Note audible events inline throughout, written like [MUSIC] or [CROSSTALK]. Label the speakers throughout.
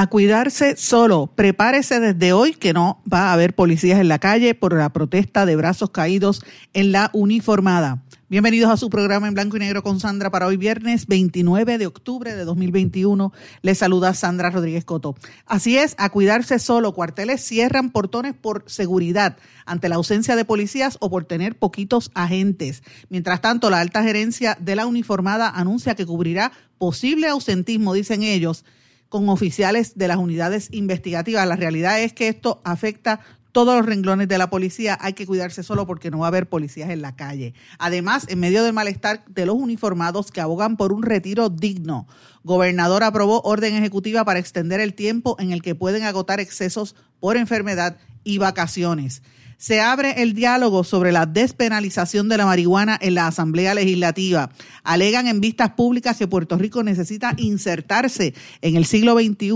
Speaker 1: A cuidarse solo. Prepárese desde hoy que no va a haber policías en la calle por la protesta de brazos caídos en la uniformada. Bienvenidos a su programa en blanco y negro con Sandra para hoy viernes 29 de octubre de 2021. Les saluda Sandra Rodríguez Coto. Así es, a cuidarse solo. Cuarteles cierran portones por seguridad ante la ausencia de policías o por tener poquitos agentes. Mientras tanto, la alta gerencia de la uniformada anuncia que cubrirá posible ausentismo, dicen ellos, con oficiales de las unidades investigativas. La realidad es que esto afecta todos los renglones de la policía. Hay que cuidarse solo porque no va a haber policías en la calle. Además, en medio del malestar de los uniformados que abogan por un retiro digno, gobernador aprobó orden ejecutiva para extender el tiempo en el que pueden agotar excesos por enfermedad y vacaciones se abre el diálogo sobre la despenalización de la marihuana en la Asamblea Legislativa. Alegan en vistas públicas que Puerto Rico necesita insertarse en el siglo XXI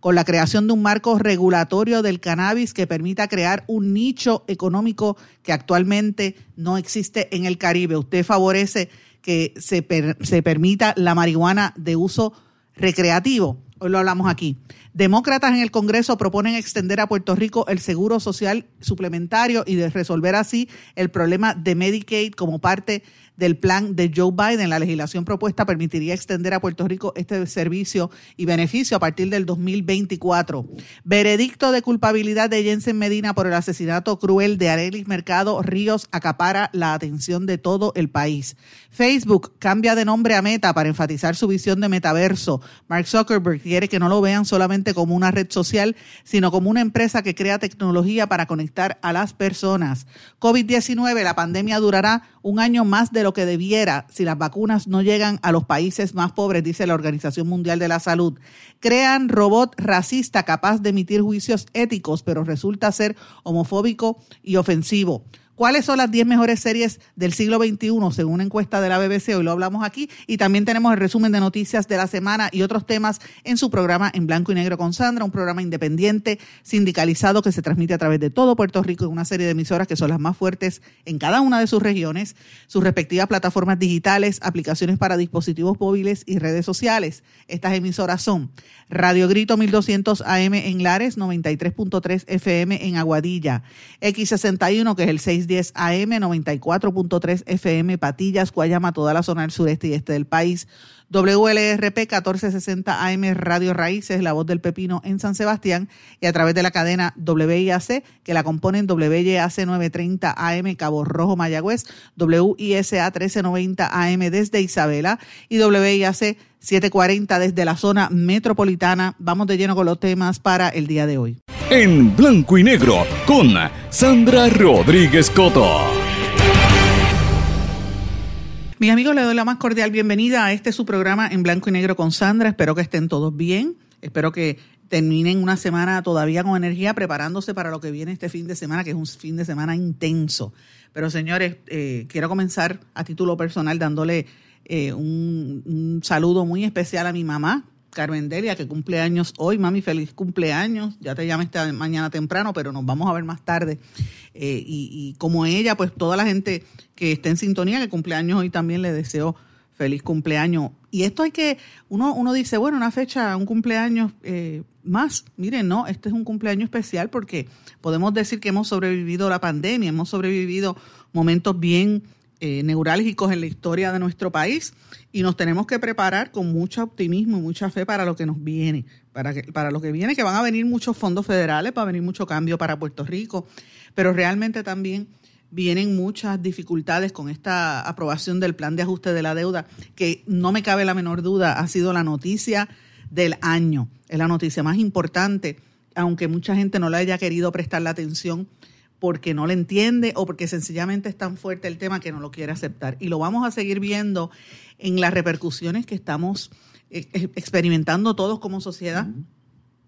Speaker 1: con la creación de un marco regulatorio del cannabis que permita crear un nicho económico que actualmente no existe en el Caribe. Usted favorece que se, se permita la marihuana de uso recreativo. Hoy lo hablamos aquí. Demócratas en el Congreso proponen extender a Puerto Rico el seguro social suplementario y de resolver así el problema de Medicaid como parte del plan de Joe Biden. La legislación propuesta permitiría extender a Puerto Rico este servicio y beneficio a partir del 2024. Veredicto de culpabilidad de Jensen Medina por el asesinato cruel de Arelis Mercado Ríos acapara la atención de todo el país. Facebook cambia de nombre a Meta para enfatizar su visión de metaverso. Mark Zuckerberg quiere que no lo vean solamente como una red social, sino como una empresa que crea tecnología para conectar a las personas. COVID-19, la pandemia durará un año más de lo que debiera si las vacunas no llegan a los países más pobres, dice la Organización Mundial de la Salud. Crean robot racista capaz de emitir juicios éticos, pero resulta ser homofóbico y ofensivo. ¿Cuáles son las 10 mejores series del siglo XXI según una encuesta de la BBC? Hoy lo hablamos aquí y también tenemos el resumen de noticias de la semana y otros temas en su programa en blanco y negro con Sandra, un programa independiente, sindicalizado que se transmite a través de todo Puerto Rico en una serie de emisoras que son las más fuertes en cada una de sus regiones, sus respectivas plataformas digitales, aplicaciones para dispositivos móviles y redes sociales. Estas emisoras son Radio Grito 1200 AM en Lares, 93.3 FM en Aguadilla, X61 que es el 6 10 AM, 94.3 FM, Patillas, Guayama, toda la zona del sureste y este del país. WLRP 1460 AM Radio Raíces, La Voz del Pepino en San Sebastián y a través de la cadena WIAC que la componen WIAC 930 AM Cabo Rojo Mayagüez, WISA 1390 AM desde Isabela y WIAC 740 desde la zona metropolitana. Vamos de lleno con los temas para el día de hoy.
Speaker 2: En blanco y negro con Sandra Rodríguez Coto.
Speaker 1: Mis amigos, les doy la más cordial bienvenida a este su programa en blanco y negro con Sandra. Espero que estén todos bien. Espero que terminen una semana todavía con energía, preparándose para lo que viene este fin de semana, que es un fin de semana intenso. Pero señores, eh, quiero comenzar a título personal dándole eh, un, un, saludo muy especial a mi mamá, Carmen Delia, que cumple años hoy. Mami, feliz cumpleaños. Ya te llamé esta mañana temprano, pero nos vamos a ver más tarde. Eh, y, como ella, pues toda la gente que está en sintonía, que cumpleaños hoy también le deseo feliz cumpleaños. Y esto hay que, uno, uno dice, bueno, una fecha, un cumpleaños eh, más. Miren, no, este es un cumpleaños especial porque podemos decir que hemos sobrevivido la pandemia, hemos sobrevivido momentos bien eh, neurálgicos en la historia de nuestro país y nos tenemos que preparar con mucho optimismo y mucha fe para lo que nos viene, para, que, para lo que viene, que van a venir muchos fondos federales, va a venir mucho cambio para Puerto Rico, pero realmente también vienen muchas dificultades con esta aprobación del plan de ajuste de la deuda, que no me cabe la menor duda, ha sido la noticia del año, es la noticia más importante, aunque mucha gente no le haya querido prestar la atención porque no le entiende o porque sencillamente es tan fuerte el tema que no lo quiere aceptar. Y lo vamos a seguir viendo en las repercusiones que estamos eh, experimentando todos como sociedad.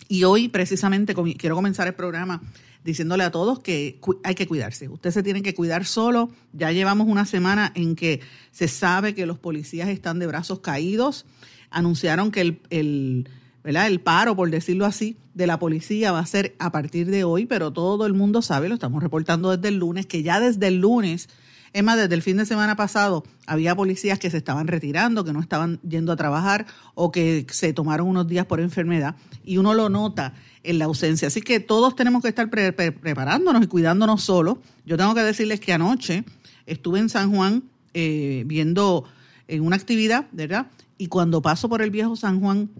Speaker 1: Y hoy precisamente quiero comenzar el programa diciéndole a todos que hay que cuidarse. Usted se tiene que cuidar solo. Ya llevamos una semana en que se sabe que los policías están de brazos caídos. Anunciaron que el, el, el paro, por decirlo así, de la policía va a ser a partir de hoy, pero todo el mundo sabe, lo estamos reportando desde el lunes, que ya desde el lunes es más, desde el fin de semana pasado había policías que se estaban retirando, que no estaban yendo a trabajar o que se tomaron unos días por enfermedad y uno lo nota en la ausencia. Así que todos tenemos que estar preparándonos y cuidándonos solos. Yo tengo que decirles que anoche estuve en San Juan eh, viendo en una actividad, ¿verdad? Y cuando paso por el viejo San Juan,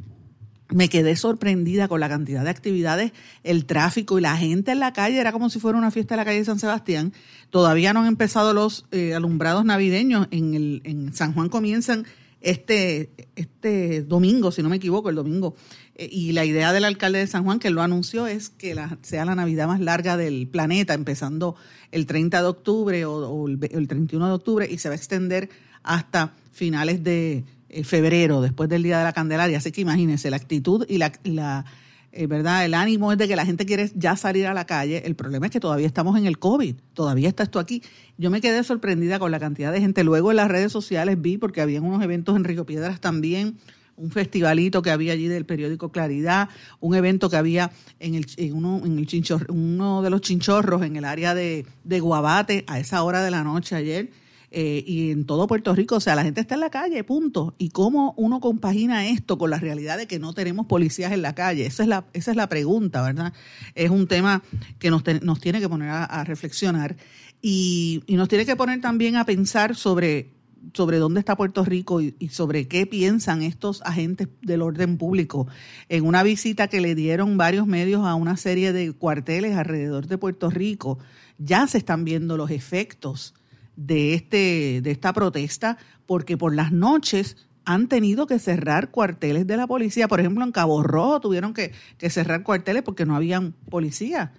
Speaker 1: me quedé sorprendida con la cantidad de actividades, el tráfico y la gente en la calle. Era como si fuera una fiesta en la calle de San Sebastián. Todavía no han empezado los eh, alumbrados navideños. En, el, en San Juan comienzan este, este domingo, si no me equivoco, el domingo. Eh, y la idea del alcalde de San Juan, que lo anunció, es que sea la Navidad más larga del planeta, empezando el 30 de octubre o, el, el 31 de octubre y se va a extender hasta finales de febrero, después del Día de la Candelaria. Así que imagínense, la actitud y la, eh, ¿verdad? El ánimo es de que la gente quiere ya salir a la calle. El problema es que todavía estamos en el COVID, todavía está esto aquí. Yo me quedé sorprendida con la cantidad de gente. Luego en las redes sociales vi, porque había unos eventos en Río Piedras también, un festivalito que había allí del periódico Claridad, un evento que había en, el, uno, en uno de los chinchorros en el área de Guabate a esa hora de la noche ayer eh, y en todo Puerto Rico, o sea, la gente está en la calle, punto. ¿Y cómo uno compagina esto con la realidad de que no tenemos policías en la calle? Esa es la, esa es la pregunta, ¿verdad? Es un tema que nos, nos tiene que poner a, reflexionar y, y, nos tiene que poner también a pensar sobre, sobre dónde está Puerto Rico y sobre qué piensan estos agentes del orden público. En una visita que le dieron varios medios a una serie de cuarteles alrededor de Puerto Rico, ya se están viendo los efectos de, este, de esta protesta, porque por las noches han tenido que cerrar cuarteles de la policía. Por ejemplo, en Cabo Rojo tuvieron que, cerrar cuarteles porque no habían policía.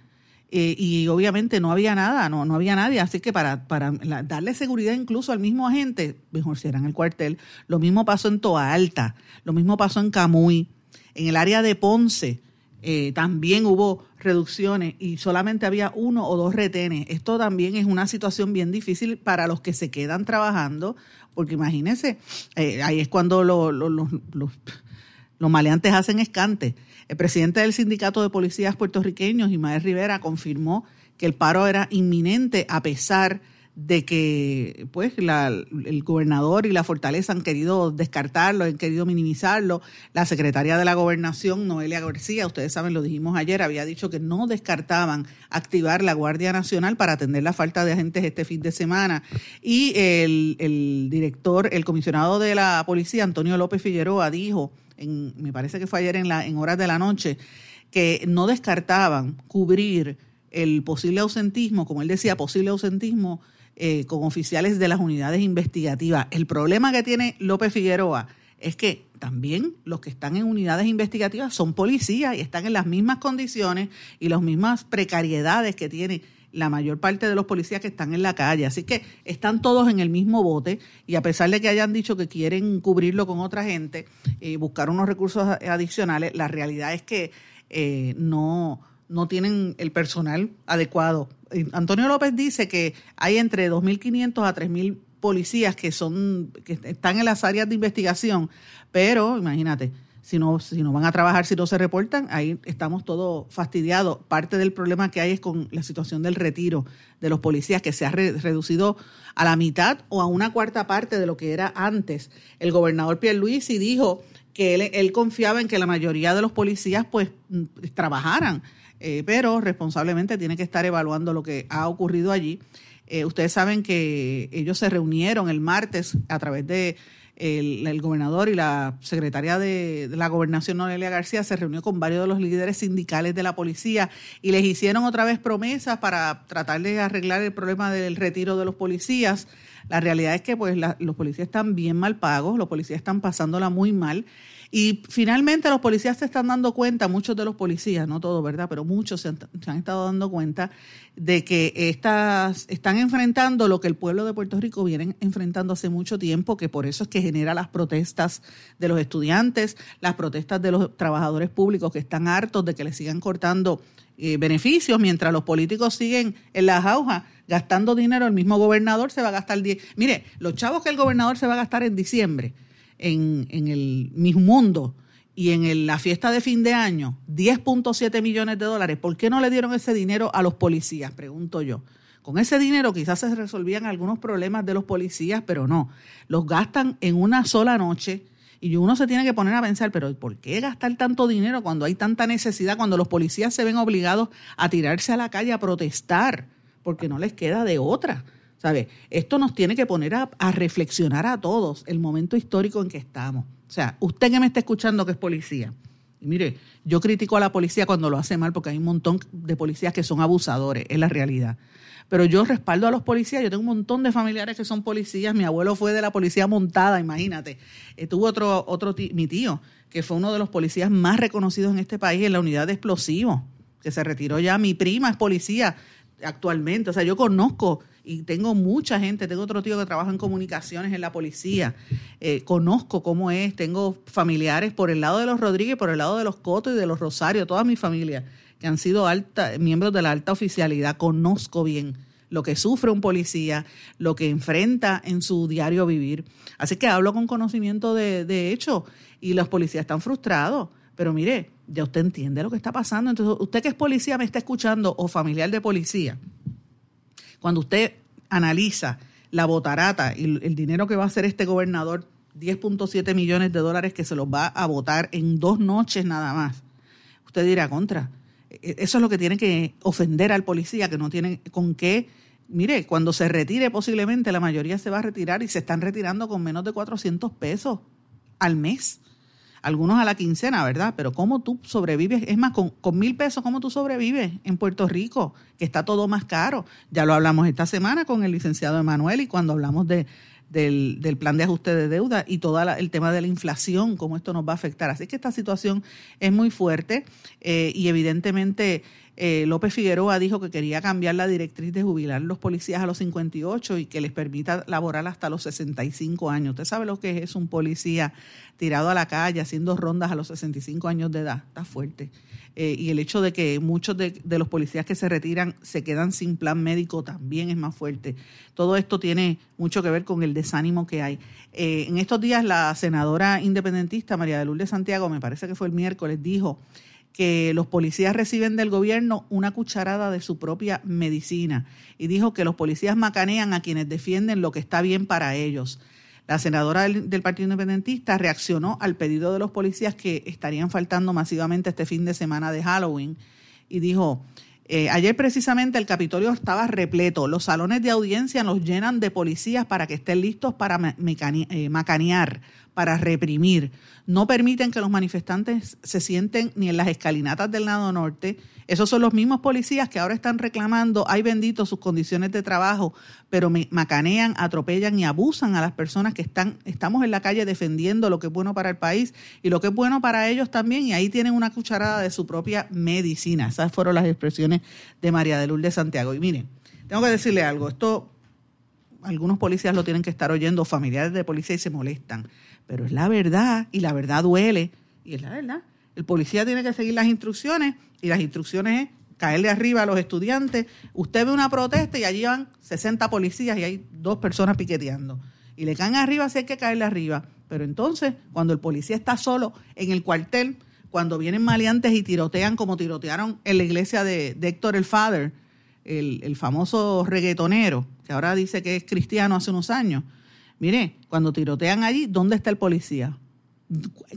Speaker 1: Eh, y obviamente no había nada, no, no había nadie. Así que para, para darle seguridad incluso al mismo agente, mejor cierran el cuartel. Lo mismo pasó en Toa Alta, lo mismo pasó en Camuy, en el área de Ponce. Eh, también hubo reducciones y solamente había uno o dos retenes. Esto también es una situación bien difícil para los que se quedan trabajando, porque imagínense, eh, ahí es cuando los maleantes hacen escante. El presidente del Sindicato de Policías Puertorriqueños, Ismael Rivera, confirmó que el paro era inminente a pesar de de que pues el gobernador y la fortaleza han querido descartarlo, han querido minimizarlo. La secretaria de la gobernación, Noelia García, ustedes saben, lo dijimos ayer, había dicho que no descartaban activar la Guardia Nacional para atender la falta de agentes este fin de semana. Y el, el director, el comisionado de la policía, Antonio López Figueroa, dijo, en, me parece que fue ayer en, la, en horas de la noche, que no descartaban cubrir el posible ausentismo, como él decía, posible ausentismo eh, con oficiales de las unidades investigativas. El problema que tiene López Figueroa es que también los que están en unidades investigativas son policías y están en las mismas condiciones y las mismas precariedades que tiene la mayor parte de los policías que están en la calle. Así que están todos en el mismo bote y a pesar de que hayan dicho que quieren cubrirlo con otra gente y eh, buscar unos recursos adicionales, la realidad es que eh, no, no tienen el personal adecuado Antonio López dice que hay entre 2.500 a 3.000 policías que son que están en las áreas de investigación, pero imagínate, si no, si no van a trabajar, si no se reportan, ahí estamos todos fastidiados. Parte del problema que hay es con la situación del retiro de los policías, que se ha reducido a la mitad o a una cuarta parte de lo que era antes. El gobernador Pierluisi dijo que él, él confiaba en que la mayoría de los policías pues mm, trabajaran eh, pero responsablemente tiene que estar evaluando lo que ha ocurrido allí. Eh, ustedes saben que ellos se reunieron el martes a través de el, gobernador y la secretaria de, la gobernación, Noelia García, se reunió con varios de los líderes sindicales de la policía y les hicieron otra vez promesas para tratar de arreglar el problema del retiro de los policías. La realidad es que pues los policías están bien mal pagos, los policías están pasándola muy mal y finalmente los policías se están dando cuenta, muchos de los policías, no todos, ¿verdad? Pero muchos se han, estado dando cuenta de que estas, están enfrentando lo que el pueblo de Puerto Rico viene enfrentando hace mucho tiempo, que por eso es que genera las protestas de los estudiantes, las protestas de los trabajadores públicos que están hartos de que les sigan cortando eh, beneficios mientras los políticos siguen en las jaujas gastando dinero. El mismo gobernador se va a gastar 10. Mire, los chavos que el gobernador se va a gastar en diciembre en, en el mismo mundo y en la fiesta de fin de año, 10.7 millones de dólares, ¿por qué no le dieron ese dinero a los policías? Pregunto yo. Con ese dinero quizás se resolvían algunos problemas de los policías, pero no. Los gastan en una sola noche y uno se tiene que poner a pensar, pero ¿por qué gastar tanto dinero cuando hay tanta necesidad, cuando los policías se ven obligados a tirarse a la calle a protestar? Porque no les queda de otra. Esto nos tiene que poner a, reflexionar a todos el momento histórico en que estamos. O sea, usted que me está escuchando que es policía, y mire, yo critico a la policía cuando lo hace mal porque hay un montón de policías que son abusadores, es la realidad. Pero yo respaldo a los policías, yo tengo un montón de familiares que son policías, mi abuelo fue de la policía montada, imagínate. Eh, tuvo otro, otro mi tío, que fue uno de los policías más reconocidos en este país en la unidad de explosivos, que se retiró ya, mi prima es policía actualmente, o sea, yo conozco y tengo mucha gente, tengo otro tío que trabaja en comunicaciones en la policía, eh, conozco cómo es, tengo familiares por el lado de los Rodríguez, por el lado de los Cotos y de los Rosario, toda mi familia que han sido alta, miembros de la alta oficialidad, conozco bien lo que sufre un policía, lo que enfrenta en su diario vivir. Así que hablo con conocimiento de, de hecho y los policías están frustrados. Pero mire, ya usted entiende lo que está pasando. Entonces, usted que es policía me está escuchando o familiar de policía, cuando usted analiza la botarata y el dinero que va a hacer este gobernador, 10.7 millones de dólares que se los va a votar en dos noches nada más, usted dirá contra. E-, eso es lo que tiene que ofender al policía, que no tiene con qué. Mire, cuando se retire posiblemente la mayoría se va a retirar y se están retirando con menos de 400 pesos al mes algunos a la quincena, ¿verdad? Pero ¿cómo tú sobrevives? Es más, con, mil pesos, ¿cómo tú sobrevives en Puerto Rico? Que está todo más caro. Ya lo hablamos esta semana con el licenciado Emanuel y cuando hablamos de, del, del, plan de ajuste de deuda y todo el tema de la inflación, cómo esto nos va a afectar. Así que esta situación es muy fuerte eh, y evidentemente eh, López Figueroa dijo que quería cambiar la directriz de jubilar los policías a los 58 y que les permita laborar hasta los 65 años. Usted sabe lo que es un policía tirado a la calle haciendo rondas a los 65 años de edad. Está fuerte. Eh, y el hecho de que muchos de, los policías que se retiran se quedan sin plan médico también es más fuerte. Todo esto tiene mucho que ver con el desánimo que hay. Eh, en estos días la senadora independentista María de Lourdes Santiago, me parece que fue el miércoles, dijo que los policías reciben del gobierno una cucharada de su propia medicina. Y dijo que los policías macanean a quienes defienden lo que está bien para ellos. La senadora del, Partido Independentista reaccionó al pedido de los policías que estarían faltando masivamente este fin de semana de Halloween y dijo, eh, ayer precisamente el Capitolio estaba repleto, los salones de audiencia los llenan de policías para que estén listos para eh, macanear, para reprimir. No permiten que los manifestantes se sienten ni en las escalinatas del lado norte. Esos son los mismos policías que ahora están reclamando, ay bendito, sus condiciones de trabajo, pero macanean, atropellan y abusan a las personas que están, estamos en la calle defendiendo lo que es bueno para el país y lo que es bueno para ellos también. Y ahí tienen una cucharada de su propia medicina. Esas fueron las expresiones de María de Lourdes Santiago. Y miren, tengo que decirle algo, esto algunos policías lo tienen que estar oyendo, familiares de policía y se molestan pero es la verdad y la verdad duele y es la verdad. El policía tiene que seguir las instrucciones y las instrucciones es caerle arriba a los estudiantes. Usted ve una protesta y allí van 60 policías y hay dos personas piqueteando. Y le caen arriba si hay que caerle arriba. Pero entonces, cuando el policía está solo en el cuartel, cuando vienen maleantes y tirotean como tirotearon en la iglesia de, Héctor el Father, el, el famoso reggaetonero, que ahora dice que es cristiano hace unos años, Mire, cuando tirotean allí, ¿dónde está el policía?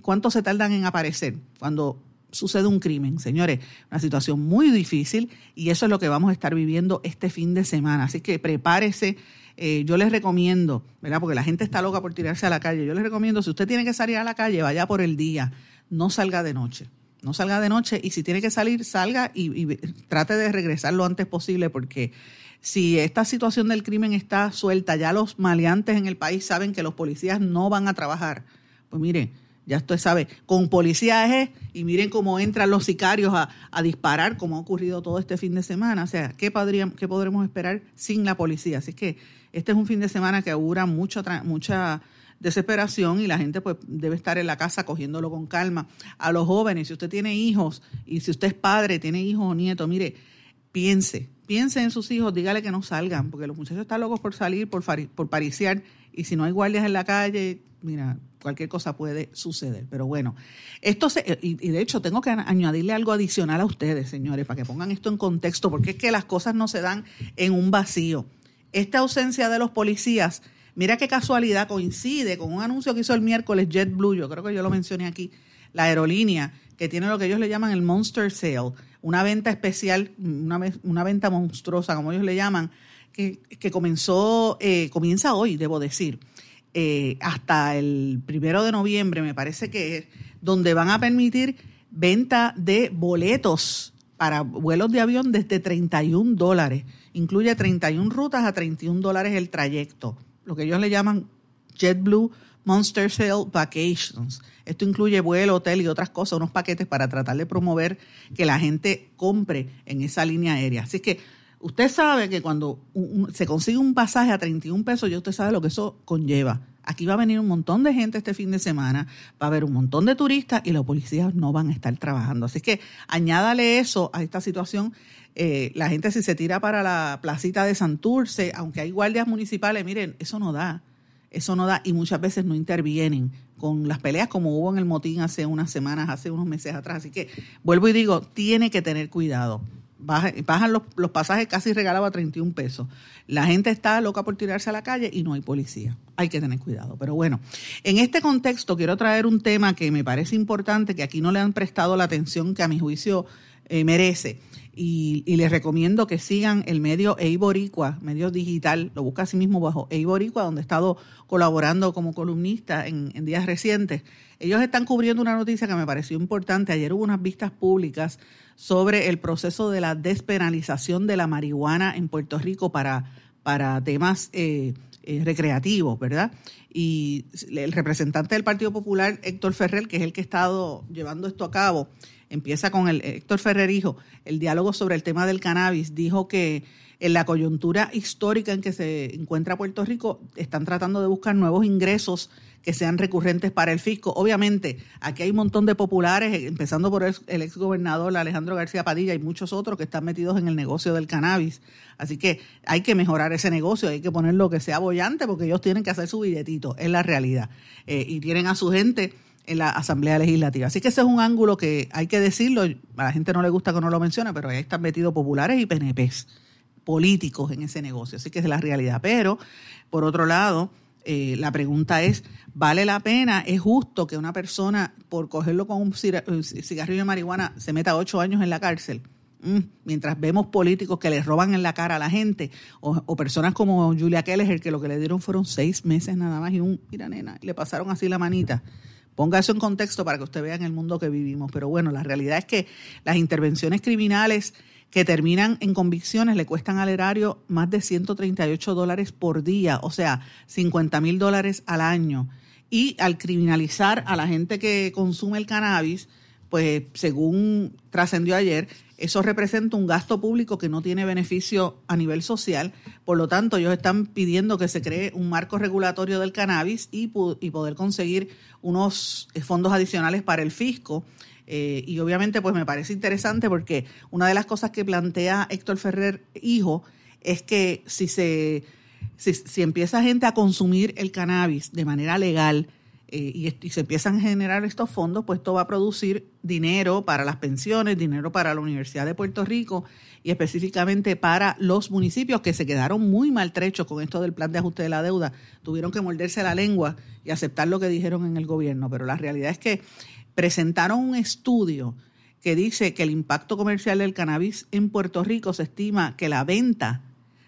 Speaker 1: ¿Cuánto se tardan en aparecer cuando sucede un crimen? Señores, una situación muy difícil y eso es lo que vamos a estar viviendo este fin de semana. Así que prepárese. Eh, yo les recomiendo, ¿verdad? Porque la gente está loca por tirarse a la calle. Yo les recomiendo, si usted tiene que salir a la calle, vaya por el día, no salga de noche. No salga de noche y si tiene que salir, salga y, y trate de regresar lo antes posible porque si esta situación del crimen está suelta, ya los maleantes en el país saben que los policías no van a trabajar, pues mire, ya usted sabe, con policías es, y miren cómo entran los sicarios a, disparar, como ha ocurrido todo este fin de semana. O sea, ¿qué, ¿qué podremos esperar sin la policía? Así que este es un fin de semana que augura mucho, mucha desesperación y la gente pues debe estar en la casa cogiéndolo con calma. A los jóvenes, si usted tiene hijos y si usted es padre, tiene hijos o nietos, mire, piense, piense en sus hijos, dígale que no salgan, porque los muchachos están locos por salir, por, pariciar, y si no hay guardias en la calle, mira, cualquier cosa puede suceder. Pero bueno, esto se, y, de hecho tengo que añadirle algo adicional a ustedes, señores, para que pongan esto en contexto, porque es que las cosas no se dan en un vacío. Esta ausencia de los policías, mira qué casualidad, coincide con un anuncio que hizo el miércoles JetBlue, yo creo que yo lo mencioné aquí, la aerolínea, que tiene lo que ellos le llaman el Monster Sale, una venta especial, una, una venta monstruosa, como ellos le llaman, que, que comenzó, eh, comienza hoy, debo decir eh, hasta el primero de noviembre, me parece que es, donde van a permitir venta de boletos para vuelos de avión desde 31 dólares. Incluye 31 rutas a 31 dólares el trayecto, lo que ellos le llaman JetBlue Monster Sale Vacations. Esto incluye vuelo, hotel y otras cosas, unos paquetes para tratar de promover que la gente compre en esa línea aérea. Así que Usted sabe que cuando se consigue un pasaje a 31 pesos, ya usted sabe lo que eso conlleva. Aquí va a venir un montón de gente este fin de semana, va a haber un montón de turistas y los policías no van a estar trabajando. Así que añádale eso a esta situación. Eh, la gente si se tira para la placita de Santurce, aunque hay guardias municipales, miren, eso no da. Eso no da y muchas veces no intervienen con las peleas como hubo en el motín hace unas semanas, hace unos meses atrás. Así que vuelvo y digo, tiene que tener cuidado bajan los, pasajes casi regalados a 31 pesos. La gente está loca por tirarse a la calle y no hay policía. Hay que tener cuidado. Pero bueno, en este contexto quiero traer un tema que me parece importante, que aquí no le han prestado la atención que a mi juicio eh, merece. Y, les recomiendo que sigan el medio Eiboricua, medio digital, lo busca así mismo bajo Eiboricua, donde he estado colaborando como columnista en, en días recientes. Ellos están cubriendo una noticia que me pareció importante. Ayer hubo unas vistas públicas sobre el proceso de la despenalización de la marihuana en Puerto Rico para, para temas eh, eh, recreativos, ¿verdad? Y el representante del Partido Popular, Héctor Ferrer, que es el que ha estado llevando esto a cabo, empieza con el Héctor Ferrer hijo, el diálogo sobre el tema del cannabis, dijo que en la coyuntura histórica en que se encuentra Puerto Rico, están tratando de buscar nuevos ingresos que sean recurrentes para el fisco. Obviamente, aquí hay un montón de populares, empezando por el, exgobernador Alejandro García Padilla y muchos otros que están metidos en el negocio del cannabis. Así que hay que mejorar ese negocio, hay que ponerlo que sea bollante porque ellos tienen que hacer su billetito, es la realidad. Eh, y tienen a su gente en la Asamblea Legislativa. Así que ese es un ángulo que hay que decirlo, a la gente no le gusta que no lo mencione, pero ahí están metidos populares y PNPs políticos en ese negocio. Así que es la realidad. Pero, por otro lado, eh, la pregunta es, ¿vale la pena? ¿Es justo que una persona, por cogerlo con un cigarrillo de marihuana, se meta ocho años en la cárcel? Mm, mientras vemos políticos que le roban en la cara a la gente, o, personas como Julia Keller, que lo que le dieron fueron seis meses nada más y un, mira nena, le pasaron así la manita. Ponga eso en contexto para que usted vea en el mundo que vivimos. Pero bueno, la realidad es que las intervenciones criminales que terminan en convicciones le cuestan al erario más de 138 dólares por día, o sea, 50 mil dólares al año. Y al criminalizar a la gente que consume el cannabis, pues según trascendió ayer, eso representa un gasto público que no tiene beneficio a nivel social. Por lo tanto, ellos están pidiendo que se cree un marco regulatorio del cannabis y, y poder conseguir unos fondos adicionales para el fisco eh, y obviamente pues me parece interesante porque una de las cosas que plantea Héctor Ferrer, hijo, es que si se si, empieza gente a consumir el cannabis de manera legal eh, y, se empiezan a generar estos fondos, pues esto va a producir dinero para las pensiones, dinero para la Universidad de Puerto Rico y específicamente para los municipios que se quedaron muy maltrechos con esto del plan de ajuste de la deuda. Tuvieron que morderse la lengua y aceptar lo que dijeron en el gobierno, pero la realidad es que presentaron un estudio que dice que el impacto comercial del cannabis en Puerto Rico se estima que la venta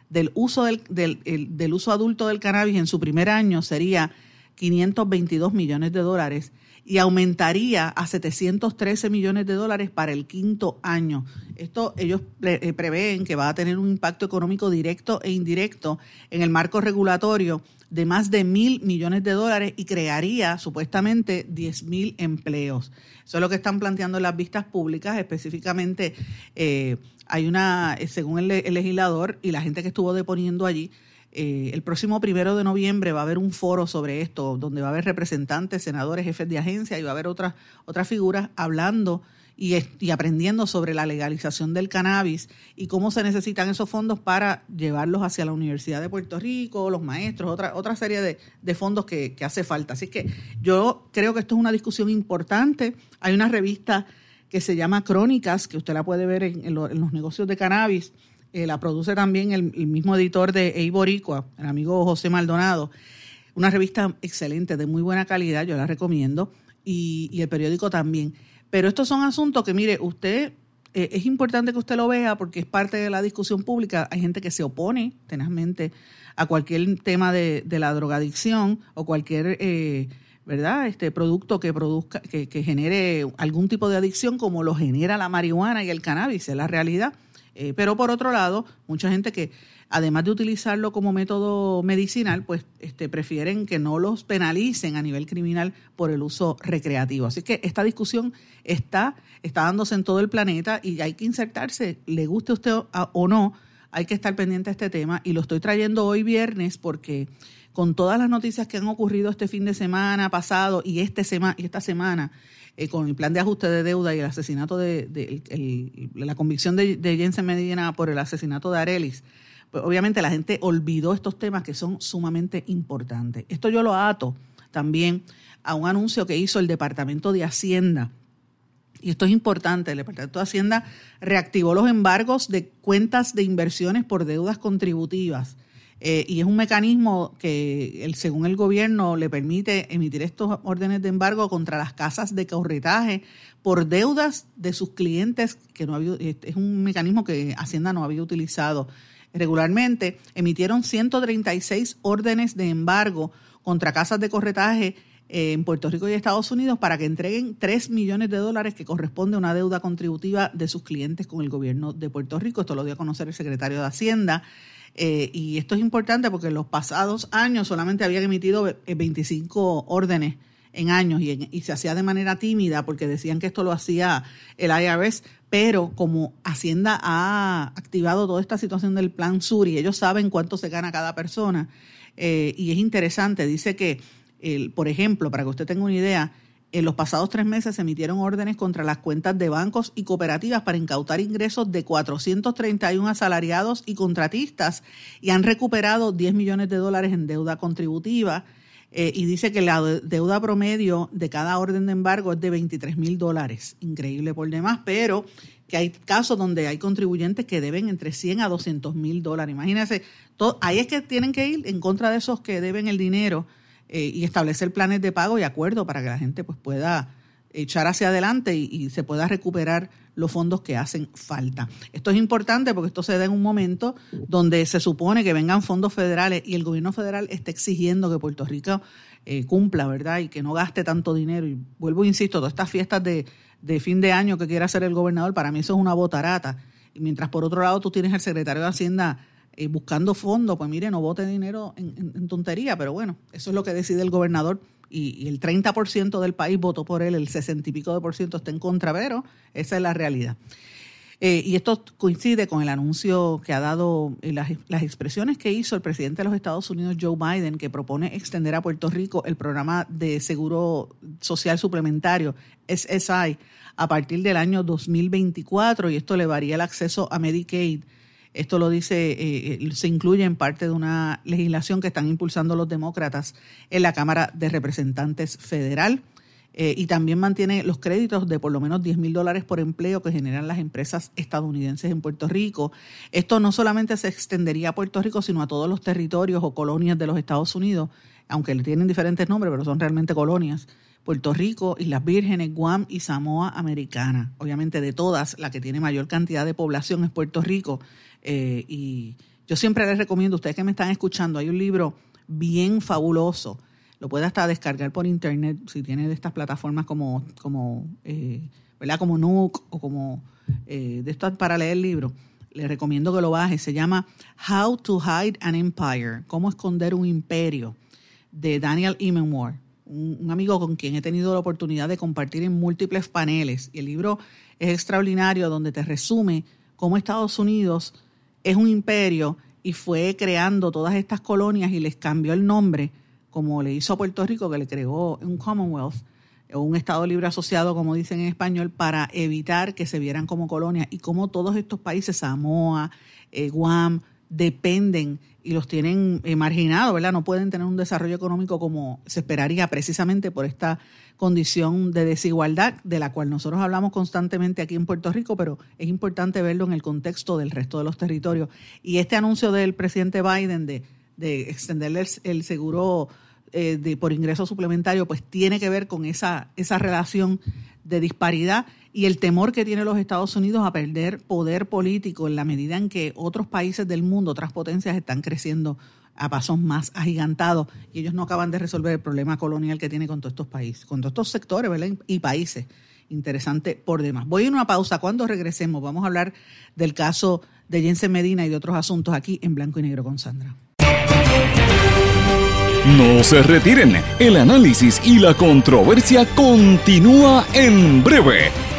Speaker 1: del uso, del, uso adulto del cannabis en su primer año sería 522 millones de dólares y aumentaría a 713 millones de dólares para el quinto año. Esto ellos eh, prevén que va a tener un impacto económico directo e indirecto en el marco regulatorio de más de mil millones de dólares y crearía supuestamente 10 mil empleos. Eso es lo que están planteando las vistas públicas, específicamente eh, hay una, eh, según el, el legislador y la gente que estuvo deponiendo allí, eh, el próximo primero de noviembre va a haber un foro sobre esto, donde va a haber representantes, senadores, jefes de agencia y va a haber otras, otras figuras hablando y, aprendiendo sobre la legalización del cannabis y cómo se necesitan esos fondos para llevarlos hacia la Universidad de Puerto Rico, los maestros, otra, otra serie de, fondos que, hace falta. Así que yo creo que esto es una discusión importante. Hay una revista que se llama Crónicas, que usted la puede ver en los negocios de cannabis eh, la produce también el, mismo editor de Eiboricua, el amigo José Maldonado. Una revista excelente, de muy buena calidad, yo la recomiendo, y, el periódico también. Pero estos son asuntos que, mire, usted, eh, es importante que usted lo vea porque es parte de la discusión pública. Hay gente que se opone tenazmente a cualquier tema de, la drogadicción o cualquier... Eh, ¿verdad? Este producto que produzca, que genere algún tipo de adicción como lo genera la marihuana y el cannabis, es la realidad. Eh, pero por otro lado, mucha gente que además de utilizarlo como método medicinal, pues este, prefieren que no los penalicen a nivel criminal por el uso recreativo. Así que esta discusión está, está dándose en todo el planeta y hay que insertarse, le guste a usted o no, hay que estar pendiente a este tema y lo estoy trayendo hoy viernes porque con todas las noticias que han ocurrido este fin de semana pasado y, este sema, y esta semana, eh, con el plan de ajuste de deuda y el asesinato de, la convicción de, Jensen Medina por el asesinato de Arelis, pues obviamente la gente olvidó estos temas que son sumamente importantes. Esto yo lo ato también a un anuncio que hizo el Departamento de Hacienda. Y esto es importante, el Departamento de Hacienda reactivó los embargos de cuentas de inversiones por deudas contributivas eh, y es un mecanismo que, según el gobierno, le permite emitir estos órdenes de embargo contra las casas de corretaje por deudas de sus clientes, que no había, es un mecanismo que Hacienda no había utilizado regularmente. Emitieron 136 órdenes de embargo contra casas de corretaje eh, en Puerto Rico y Estados Unidos para que entreguen 3 millones de dólares que corresponde a una deuda contributiva de sus clientes con el gobierno de Puerto Rico. Esto lo dio a conocer el secretario de Hacienda. Eh, y esto es importante porque en los pasados años solamente habían emitido 25 eh, órdenes en años y, se hacía de manera tímida porque decían que esto lo hacía el IRS, pero como Hacienda ha activado toda esta situación del plan sur y ellos saben cuánto se gana cada persona, eh, y es interesante, dice que, el, por ejemplo, para que usted tenga una idea, en los pasados tres meses se emitieron órdenes contra las cuentas de bancos y cooperativas para incautar ingresos de 431 asalariados y contratistas y han recuperado 10 millones de dólares en deuda contributiva. Eh, y dice que la deuda promedio de cada orden de embargo es de 23 mil dólares. Increíble por demás, pero que hay casos donde hay contribuyentes que deben entre 100 a 200 mil dólares. Imagínense, ahí es que tienen que ir en contra de esos que deben el dinero eh, y establecer planes de pago y acuerdo para que la gente pues pueda echar hacia adelante y, se pueda recuperar los fondos que hacen falta. Esto es importante porque esto se da en un momento donde se supone que vengan fondos federales y el gobierno federal está exigiendo que Puerto Rico eh, cumpla, ¿verdad? Y que no gaste tanto dinero. Y vuelvo, insisto, todas estas fiestas de, de fin de año que quiere hacer el gobernador, para mí eso es una botarata. Y mientras por otro lado tú tienes al secretario de Hacienda eh, buscando fondos, pues mire, no vote dinero en, tontería, pero bueno, eso es lo que decide el gobernador y, el 30% del país votó por él, el 60 y pico de por ciento está en contra, pero esa es la realidad. Eh, y esto coincide con el anuncio que ha dado, eh, las, las, expresiones que hizo el presidente de los Estados Unidos, Joe Biden, que propone extender a Puerto Rico el programa de seguro social suplementario, SSI, a partir del año 2024, y esto le varía el acceso a Medicaid esto lo dice, eh, eh, se incluye en parte de una legislación que están impulsando los demócratas en la Cámara de Representantes Federal. Eh, y también mantiene los créditos de por lo menos 10 mil dólares por empleo que generan las empresas estadounidenses en Puerto Rico. Esto no solamente se extendería a Puerto Rico, sino a todos los territorios o colonias de los Estados Unidos, aunque tienen diferentes nombres, pero son realmente colonias. Puerto Rico, Islas Vírgenes, Guam y Samoa Americana. Obviamente de todas, la que tiene mayor cantidad de población es Puerto Rico. Eh, y yo siempre les recomiendo, ustedes que me están escuchando, hay un libro bien fabuloso, lo puede hasta descargar por internet si tiene de estas plataformas como, como, eh, ¿verdad? como Nook o como eh, de estas para leer libros. Le recomiendo que lo baje. Se llama How to Hide an Empire, cómo esconder un imperio, de Daniel Emenwar, un, amigo con quien he tenido la oportunidad de compartir en múltiples paneles. Y el libro es extraordinario donde te resume cómo Estados Unidos es un imperio y fue creando todas estas colonias y les cambió el nombre, como le hizo a Puerto Rico, que le creó un Commonwealth o un Estado libre asociado, como dicen en español, para evitar que se vieran como colonias y cómo todos estos países, Samoa, eh, Guam, dependen y los tienen eh, marginados, ¿verdad? No pueden tener un desarrollo económico como se esperaría precisamente por esta condición de desigualdad de la cual nosotros hablamos constantemente aquí en Puerto Rico, pero es importante verlo en el contexto del resto de los territorios. Y este anuncio del presidente Biden de, de extenderle el, seguro eh, de, por ingreso suplementario, pues tiene que ver con esa, esa relación de disparidad y el temor que tiene los Estados Unidos a perder poder político en la medida en que otros países del mundo, otras potencias están creciendo a pasos más agigantados y ellos no acaban de resolver el problema colonial que tiene con todos estos países, con todos estos sectores y países. Interesante por demás. Voy a una pausa. Cuando regresemos vamos a hablar del caso de Jensen Medina y de otros asuntos aquí en Blanco y Negro con Sandra.
Speaker 2: No se retiren, el análisis y la controversia continúa en breve,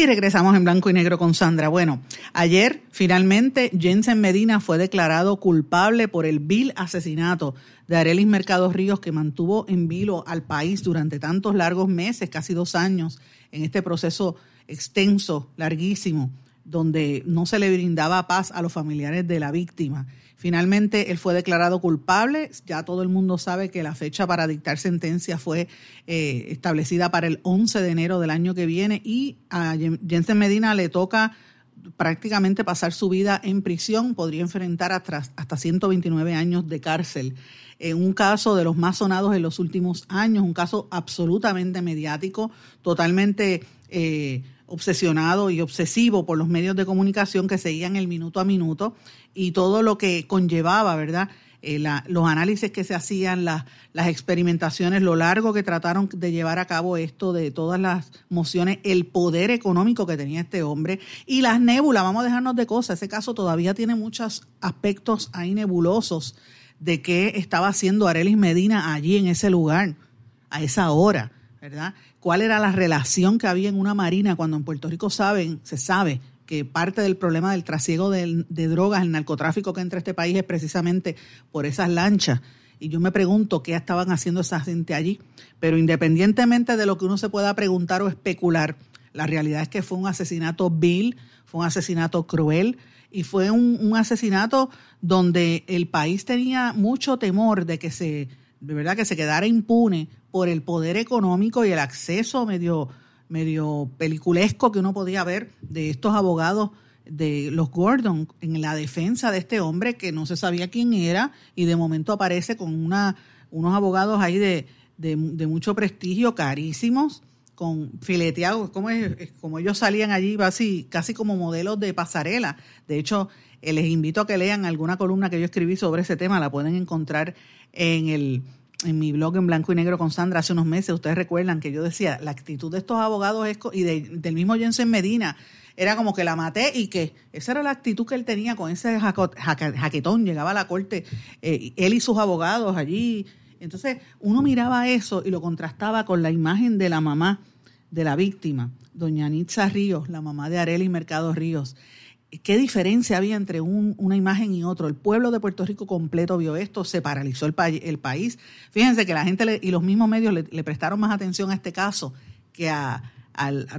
Speaker 1: Y regresamos en blanco y negro con Sandra. Bueno, ayer finalmente Jensen Medina fue declarado culpable por el vil asesinato de Arelis Mercado Ríos que mantuvo en vilo al país durante tantos largos meses, casi dos años, en este proceso extenso, larguísimo donde no se le brindaba paz a los familiares de la víctima. Finalmente, él fue declarado culpable. Ya todo el mundo sabe que la fecha para dictar sentencia fue eh, establecida para el 11 de enero del año que viene y a Jensen Medina le toca prácticamente pasar su vida en prisión. Podría enfrentar hasta, hasta 129 años de cárcel. En un caso de los más sonados en los últimos años, un caso absolutamente mediático, totalmente... Eh, obsesionado y obsesivo por los medios de comunicación que seguían el minuto a minuto y todo lo que conllevaba, ¿verdad? Eh, los análisis que se hacían, las experimentaciones, lo largo que trataron de llevar a cabo esto de todas las mociones, el poder económico que tenía este hombre y las nébulas, vamos a dejarnos de cosas, ese caso todavía tiene muchos aspectos ahí nebulosos de qué estaba haciendo Arelis Medina allí en ese lugar, a esa hora, ¿verdad? cuál era la relación que había en una marina cuando en Puerto Rico saben, se sabe que parte del problema del trasiego de, drogas, el narcotráfico que entra a este país es precisamente por esas lanchas. Y yo me pregunto qué estaban haciendo esa gente allí. Pero independientemente de lo que uno se pueda preguntar o especular, la realidad es que fue un asesinato vil, fue un asesinato cruel y fue un, un asesinato donde el país tenía mucho temor de que se, de verdad, que se quedara impune por el poder económico y el acceso medio, medio peliculesco que uno podía ver de estos abogados de los Gordon en la defensa de este hombre que no se sabía quién era y de momento aparece con una, unos abogados ahí de, de, mucho prestigio, carísimos, con fileteados, como, como ellos salían allí casi como modelos de pasarela. De hecho, eh, les invito a que lean alguna columna que yo escribí sobre ese tema, la pueden encontrar en el en mi blog en blanco y negro con Sandra hace unos meses, ustedes recuerdan que yo decía, la actitud de estos abogados es, y del mismo Jensen Medina, era como que la maté y que esa era la actitud que él tenía con ese jaquetón, llegaba a la corte, eh, él y sus abogados allí. Entonces uno miraba eso y lo contrastaba con la imagen de la mamá de la víctima, doña Nitza Ríos, la mamá de Arely Mercado Ríos qué diferencia había entre una imagen y otro. El pueblo de Puerto Rico completo vio esto, se paralizó el, país. Fíjense que la gente y los mismos medios le, prestaron más atención a este caso que al,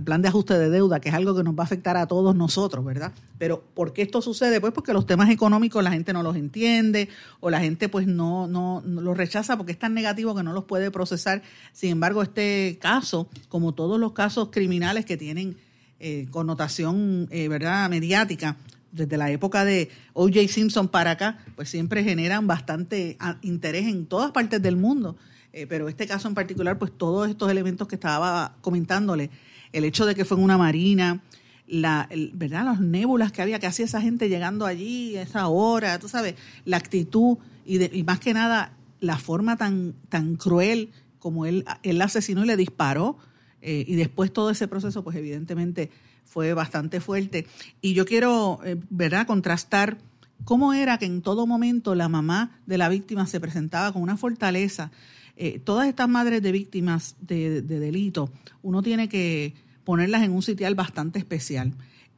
Speaker 1: plan de ajuste de deuda, que es algo que nos va a afectar a todos nosotros, ¿verdad? Pero ¿por qué esto sucede? Pues porque los temas económicos la gente no los entiende o la gente pues no, no, no los rechaza porque es tan negativo que no los puede procesar. Sin embargo, este caso, como todos los casos criminales que tienen eh, connotación, eh, ¿verdad?, mediática, desde la época de O.J. Simpson para acá, pues siempre generan bastante ah, interés en todas partes del mundo. Eh, pero este caso en particular, pues todos estos elementos que estaba comentándole, el hecho de que fue en una marina, la, ¿verdad? Las nébulas que había, que hacía esa gente llegando allí a esa hora, tú sabes, la actitud y, y más que nada la forma tan, tan cruel como él, él asesinó y le disparó. Eh, y después todo ese proceso, pues evidentemente fue bastante fuerte. Y yo quiero, eh, ¿verdad?, contrastar cómo era que en todo momento la mamá de la víctima se presentaba con una fortaleza. Eh, todas estas madres de víctimas de, de delito, uno tiene que ponerlas en un sitial bastante especial,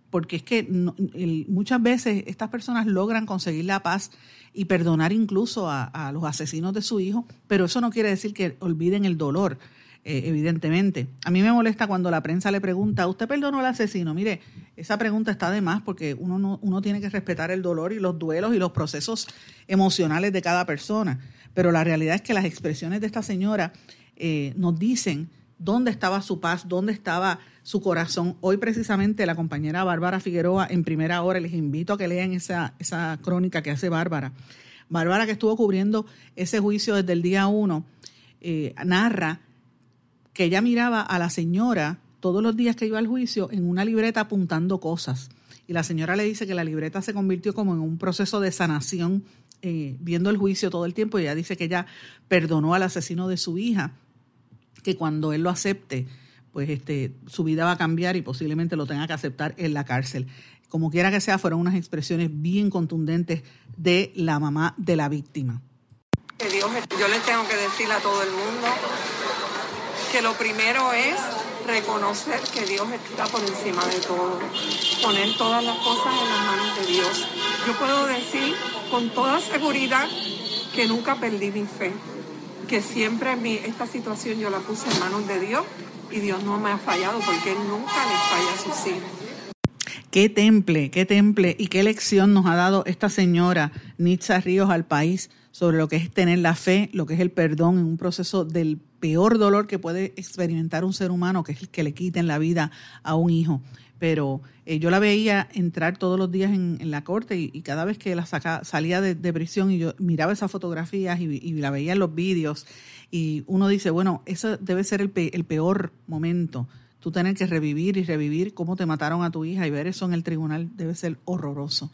Speaker 1: porque es que muchas veces estas personas logran conseguir la paz y perdonar incluso a, los asesinos de su hijo, pero eso no quiere decir que olviden el dolor. Eh, evidentemente. A mí me molesta cuando la prensa le pregunta, ¿usted perdonó al asesino? Mire, esa pregunta está de más porque uno, no, uno tiene que respetar el dolor y los duelos y los procesos emocionales de cada persona. Pero la realidad es que las expresiones de esta señora eh, nos dicen dónde estaba su paz, dónde estaba su corazón. Hoy precisamente la compañera Bárbara Figueroa en primera hora, les invito a que lean esa, esa crónica que hace Bárbara. Bárbara que estuvo cubriendo ese juicio desde el día uno, eh, narra que ella miraba a la señora todos los días que iba al juicio en una libreta apuntando cosas. Y la señora le dice que la libreta se convirtió como en un proceso de sanación, eh, viendo el juicio todo el tiempo. Y ella dice que ella perdonó al asesino de su hija que cuando él lo acepte, pues este, su vida va a cambiar y posiblemente lo tenga que aceptar en la cárcel. Como quiera que sea, fueron unas expresiones bien contundentes de la mamá de la víctima.
Speaker 3: Dios, yo le tengo que decir a todo el mundo que lo primero es reconocer que Dios está por encima de todo, poner todas las cosas en las manos de Dios. Yo puedo decir con toda seguridad que nunca perdí mi fe que siempre mi, esta situación yo la puse en manos de Dios y Dios no me ha fallado porque Él nunca le falla a sus hijos.
Speaker 1: Qué temple, qué temple y qué lección nos ha dado esta señora Nitza Ríos al país sobre lo que es tener la fe, lo que es el perdón en un proceso del peor dolor que puede experimentar un ser humano, que es el que le quiten la vida a un hijo pero eh, yo la veía entrar todos los días en, la corte y, cada vez que la saca, salía de, prisión y yo miraba esas fotografías y, la veía en los vídeos y uno dice, bueno, eso debe ser el, peor momento, tú tener que revivir y revivir cómo te mataron a tu hija y ver eso en el tribunal debe ser horroroso.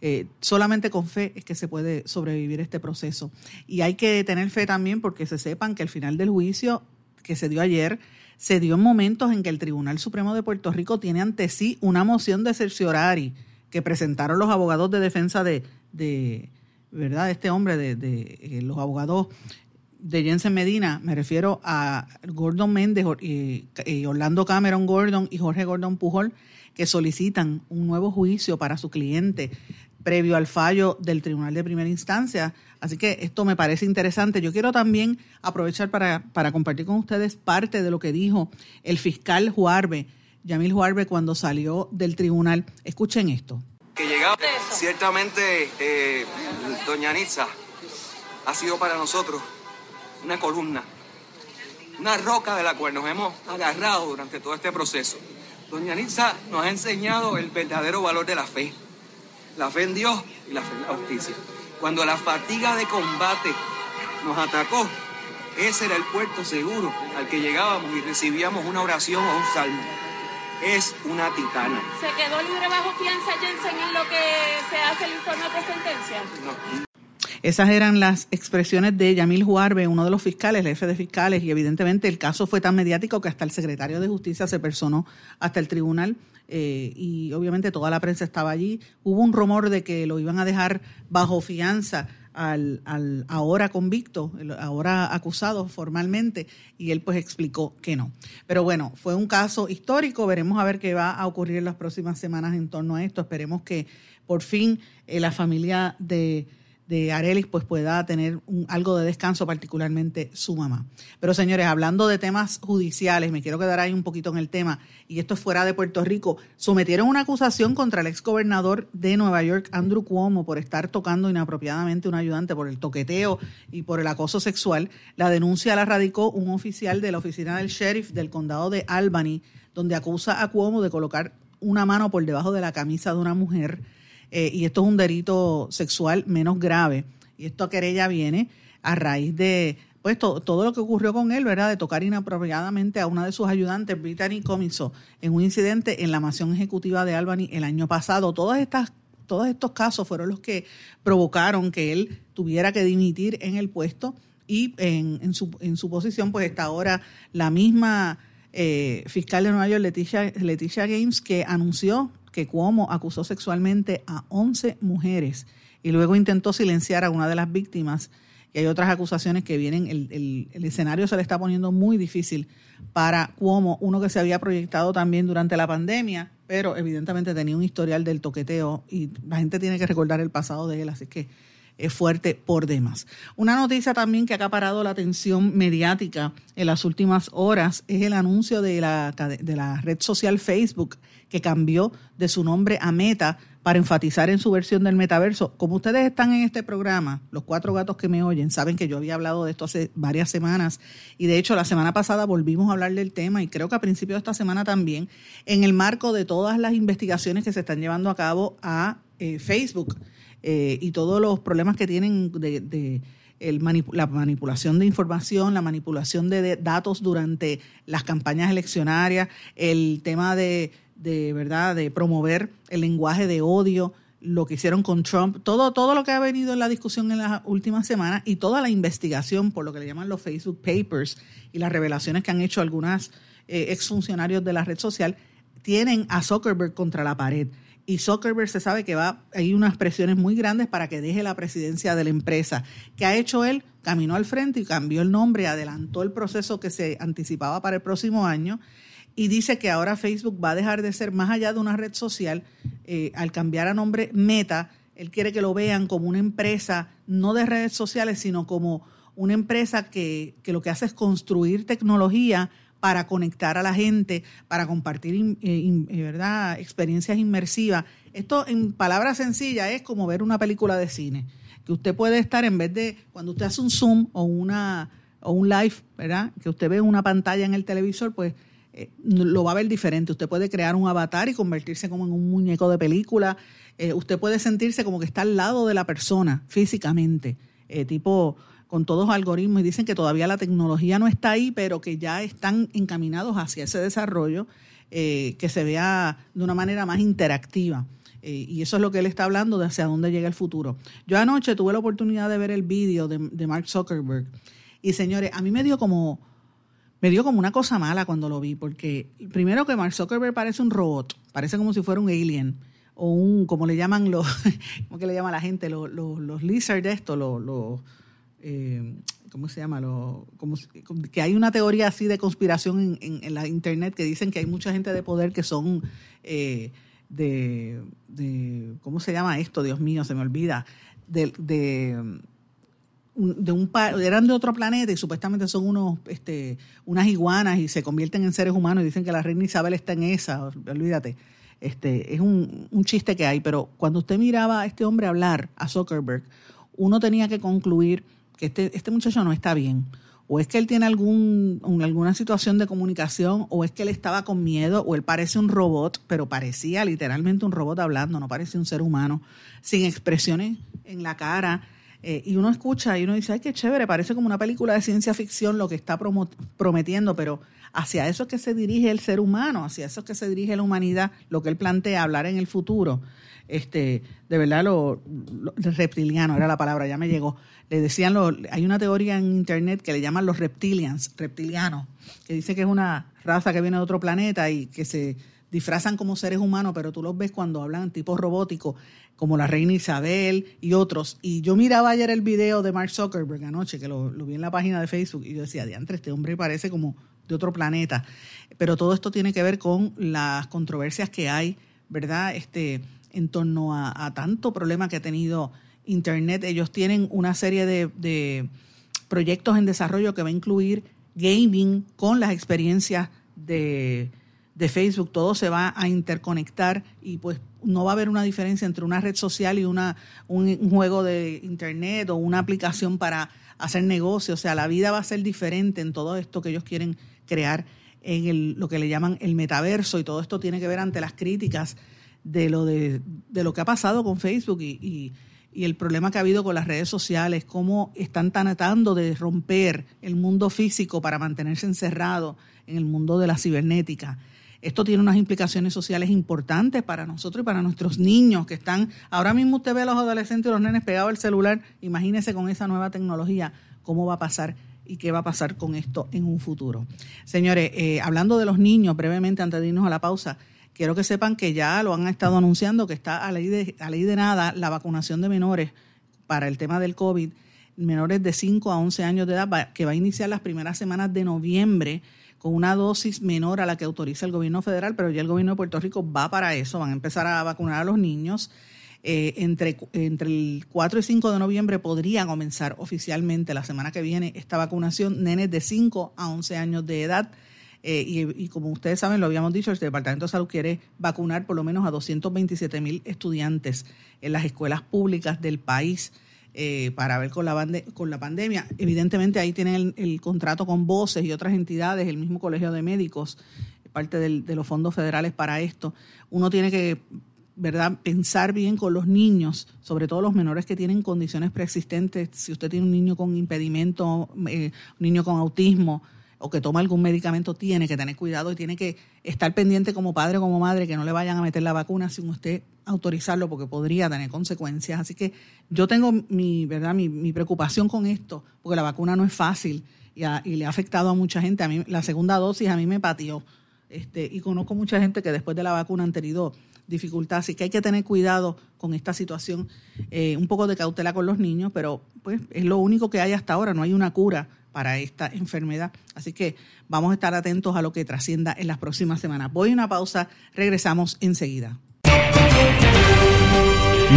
Speaker 1: Eh, solamente con fe es que se puede sobrevivir este proceso. Y hay que tener fe también porque se sepan que al final del juicio que se dio ayer, se dio en momentos en que el Tribunal Supremo de Puerto Rico tiene ante sí una moción de cerciorari que presentaron los abogados de defensa de, de ¿verdad? este hombre, de, de eh, los abogados de Jensen Medina, me refiero a Gordon Méndez y, y, Orlando Cameron Gordon y Jorge Gordon Pujol, que solicitan un nuevo juicio para su cliente previo al fallo del Tribunal de Primera Instancia. Así que esto me parece interesante. Yo quiero también aprovechar para, para compartir con ustedes parte de lo que dijo el fiscal Juarbe, Yamil Juarbe, cuando salió del tribunal. Escuchen esto.
Speaker 4: Que llegamos, ciertamente, eh, doña Nitza ha sido para nosotros una columna, una roca de la cual nos hemos agarrado durante todo este proceso. Doña Nitza nos ha enseñado el verdadero valor de la fe la fe en Dios y la fe en la justicia. Cuando la fatiga de combate nos atacó, ese era el puerto seguro al que llegábamos y recibíamos una oración o un salmo. Es una titana.
Speaker 5: ¿Se quedó libre bajo fianza Jensen en lo que se hace el informe de sentencia?
Speaker 1: No. Esas eran las expresiones de Yamil Juarbe, uno de los fiscales, el jefe de fiscales, y evidentemente el caso fue tan mediático que hasta el secretario de Justicia se personó hasta el tribunal eh, y obviamente toda la prensa estaba allí. Hubo un rumor de que lo iban a dejar bajo fianza al, al, ahora convicto, ahora acusado formalmente, y él pues explicó que no. Pero bueno, fue un caso histórico, veremos a ver qué va a ocurrir en las próximas semanas en torno a esto. Esperemos que por fin eh, la familia de de Arelis pues pueda tener algo de descanso, particularmente su mamá. Pero señores, hablando de temas judiciales, me quiero quedar ahí un poquito en el tema, y esto es fuera de Puerto Rico, sometieron una acusación contra el exgobernador de Nueva York, Andrew Cuomo, por estar tocando inapropiadamente a un ayudante por el toqueteo y por el acoso sexual. La denuncia la radicó un oficial de la oficina del sheriff del condado de Albany, donde acusa a Cuomo de colocar una mano por debajo de la camisa de una mujer. Eh, y esto es un delito sexual menos grave. Y esto querella viene a raíz de pues todo lo que ocurrió con él, ¿verdad? De tocar inapropiadamente a una de sus ayudantes, Brittany Comiso, en un incidente en la mansión ejecutiva de Albany el año pasado. Todas estas, todos estos casos fueron los que provocaron que él tuviera que dimitir en el puesto y en, en, su, en su posición, pues está ahora la misma eh, fiscal de Nueva York, Leticia, Leticia Games, que anunció que Cuomo acusó sexualmente a 11 mujeres y luego intentó silenciar a una de las víctimas. Y hay otras acusaciones que vienen, el, el, escenario se le está poniendo muy difícil para Cuomo, uno que se había proyectado también durante la pandemia, pero evidentemente tenía un historial del toqueteo y la gente tiene que recordar el pasado de él, así que es fuerte por demás. Una noticia también que ha acaparado la atención mediática en las últimas horas es el anuncio de la, de la red social Facebook que cambió de su nombre a Meta para enfatizar en su versión del metaverso. Como ustedes están en este programa, los cuatro gatos que me oyen saben que yo había hablado de esto hace varias semanas y de hecho la semana pasada volvimos a hablar del tema y creo que a principios de esta semana también, en el marco de todas las investigaciones que se están llevando a cabo a eh, Facebook eh, y todos los problemas que tienen de, la manipulación de información, la manipulación de datos durante las campañas eleccionarias, el tema de de verdad de promover el lenguaje de odio, lo que hicieron con Trump, todo, todo lo que ha venido en la discusión en las últimas semanas y toda la investigación por lo que le llaman los Facebook Papers y las revelaciones que han hecho algunas eh, exfuncionarios de la red social, tienen a Zuckerberg contra la pared. Y Zuckerberg se sabe que va, hay unas presiones muy grandes para que deje la presidencia de la empresa. ¿Qué ha hecho él? Caminó al frente y cambió el nombre, adelantó el proceso que se anticipaba para el próximo año y dice que ahora Facebook va a dejar de ser más allá de una red social eh, al cambiar a nombre Meta. Él quiere que lo vean como una empresa, no de redes sociales, sino como una empresa que, lo que hace es construir tecnología para conectar a la gente, para compartir eh, eh, ¿verdad? experiencias inmersivas. Esto en palabras sencillas es como ver una película de cine, que usted puede estar en vez de cuando usted hace un zoom o una o un live, ¿verdad? Que usted ve una pantalla en el televisor, pues eh, lo va a ver diferente. Usted puede crear un avatar y convertirse como en un muñeco de película. Usted puede sentirse como que está al lado de la persona físicamente, tipo con todos los algoritmos. Y dicen que todavía la tecnología no está ahí, pero que ya están encaminados hacia ese desarrollo que se vea de una manera más interactiva. y eso es lo que él está hablando de hacia dónde llega el futuro. Yo anoche tuve la oportunidad de ver el vídeo de, Mark Zuckerberg. Y señores, a mí me dio como me dio como una cosa mala cuando lo vi, porque primero que Mark Zuckerberg parece un robot, parece como si fuera un alien, o un, como le llaman los, [LAUGHS] ¿cómo que le llama la gente? Los, los, los lizards de esto, los, los eh, ¿cómo se llama? Lo, que hay una teoría así de conspiración en, la internet que dicen que hay mucha gente de poder que son eh, de, ¿cómo se llama esto? Dios mío, se me olvida. De, de de un eran de otro planeta y supuestamente son unos este unas iguanas y se convierten en seres humanos y dicen que la reina Isabel está en esa, olvídate. Este, es un chiste que hay, pero cuando usted miraba a este hombre hablar, a Zuckerberg, uno tenía que concluir que este, este muchacho no está bien. O es que él tiene algún, alguna situación de comunicación, o es que él estaba con miedo, o él parece un robot, pero parecía literalmente un robot hablando, no parece un ser humano, sin expresiones en la cara, eh, y uno escucha y uno dice, ay, qué chévere, parece como una película de ciencia ficción lo que está prometiendo, pero hacia eso es que se dirige el ser humano, hacia eso es que se dirige la humanidad, lo que él plantea, hablar en el futuro. Este, de verdad, lo, reptiliano era la palabra, ya me llegó. Le decían, lo, hay una teoría en internet que le llaman los reptilians, reptilianos, que dice que es una raza que viene de otro planeta y que se disfrazan como seres humanos, pero tú los ves cuando hablan tipo robótico, como la reina Isabel y otros. Y yo miraba ayer el video de Mark Zuckerberg anoche, que lo, vi en la página de Facebook, y yo decía, diantre, este hombre parece como de otro planeta. Pero todo esto tiene que ver con las controversias que hay, ¿verdad? Este, en torno a, tanto problema que ha tenido Internet. Ellos tienen una serie de, de proyectos en desarrollo que va a incluir gaming con las experiencias de de Facebook, todo se va a interconectar y pues no va a haber una diferencia entre una red social y una, un, juego de internet o una aplicación para hacer negocio. O sea, la vida va a ser diferente en todo esto que ellos quieren crear en el, lo que le llaman el metaverso y todo esto tiene que ver ante las críticas de lo, de, lo que ha pasado con Facebook y, y, el problema que ha habido con las redes sociales, cómo están tratando de romper el mundo físico para mantenerse encerrado en el mundo de la cibernética. Esto tiene unas implicaciones sociales importantes para nosotros y para nuestros niños que están, ahora mismo usted ve a los adolescentes y los nenes pegados al celular, imagínese con esa nueva tecnología cómo va a pasar y qué va a pasar con esto en un futuro. Señores, eh, hablando de los niños, brevemente antes de irnos a la pausa, quiero que sepan que ya lo han estado anunciando, que está a ley de, a ley de nada la vacunación de menores para el tema del COVID, menores de 5 a 11 años de edad, que va a iniciar las primeras semanas de noviembre con una dosis menor a la que autoriza el gobierno federal, pero ya el gobierno de Puerto Rico va para eso, van a empezar a vacunar a los niños. Eh, entre, entre el 4 y 5 de noviembre podría comenzar oficialmente la semana que viene esta vacunación, nenes de 5 a 11 años de edad. Eh, y, como ustedes saben, lo habíamos dicho, el Departamento de Salud quiere vacunar por lo menos a 227 mil estudiantes en las escuelas públicas del país. Eh, para ver con la, con la pandemia. Evidentemente ahí tienen el, contrato con Voces y otras entidades, el mismo Colegio de Médicos, parte de los fondos federales para esto. Uno tiene que ¿verdad? Pensar bien con los niños, sobre todo los menores que tienen condiciones preexistentes. Si usted tiene un niño con impedimento, eh, un niño con autismo o que toma algún medicamento, tiene que tener cuidado y tiene que estar pendiente como padre o como madre que no le vayan a meter la vacuna sin usted autorizarlo porque podría tener consecuencias. Así que yo tengo mi, ¿verdad? Mi, preocupación con esto, porque la vacuna no es fácil y, le ha afectado a mucha gente. A mí la segunda dosis a mí me pateó. Este, y conozco mucha gente que después de la vacuna han tenido dificultad, así que hay que tener cuidado con esta situación, eh, un poco de cautela con los niños, pero pues es lo único que hay hasta ahora, no hay una cura para esta enfermedad. Así que vamos a estar atentos a lo que trascienda en las próximas semanas. Voy a una pausa, regresamos enseguida.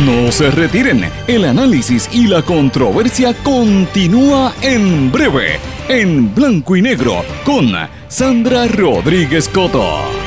Speaker 2: No se retiren, el análisis y la controversia continúa en breve, en blanco y negro, con Sandra Rodríguez Coto.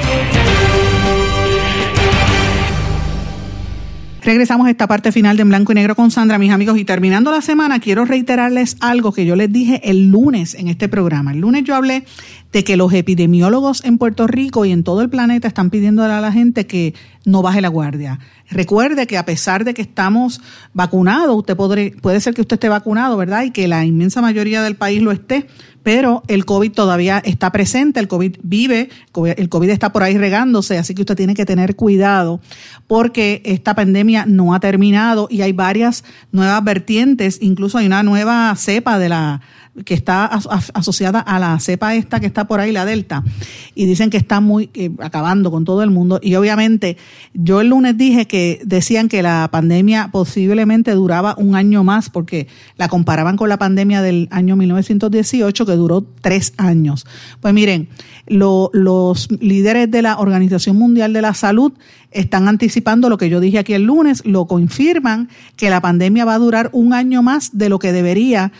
Speaker 1: Regresamos a esta parte final de En Blanco y Negro con Sandra, mis amigos. Y terminando la semana, quiero reiterarles algo que yo les dije el lunes en este programa. El lunes yo hablé de que los epidemiólogos en Puerto Rico y en todo el planeta están pidiendo a la gente que no baje la guardia. Recuerde que a pesar de que estamos vacunados, usted puede ser que usted esté vacunado, ¿verdad? Y que la inmensa mayoría del país lo esté, pero el COVID todavía está presente, el COVID vive, el COVID está por ahí regándose, así que usted tiene que tener cuidado porque esta pandemia no ha terminado y hay varias nuevas vertientes, incluso hay una nueva cepa de la que está asociada a la cepa esta que está por ahí, la Delta, y dicen que está muy acabando con todo el mundo. Y obviamente yo el lunes dije que decían que la pandemia posiblemente duraba un año más porque la comparaban con la pandemia del año 1918 que duró tres años. Pues miren, los líderes de la Organización Mundial de la Salud están anticipando lo que yo dije aquí el lunes, lo confirman que la pandemia va a durar un año más de lo que debería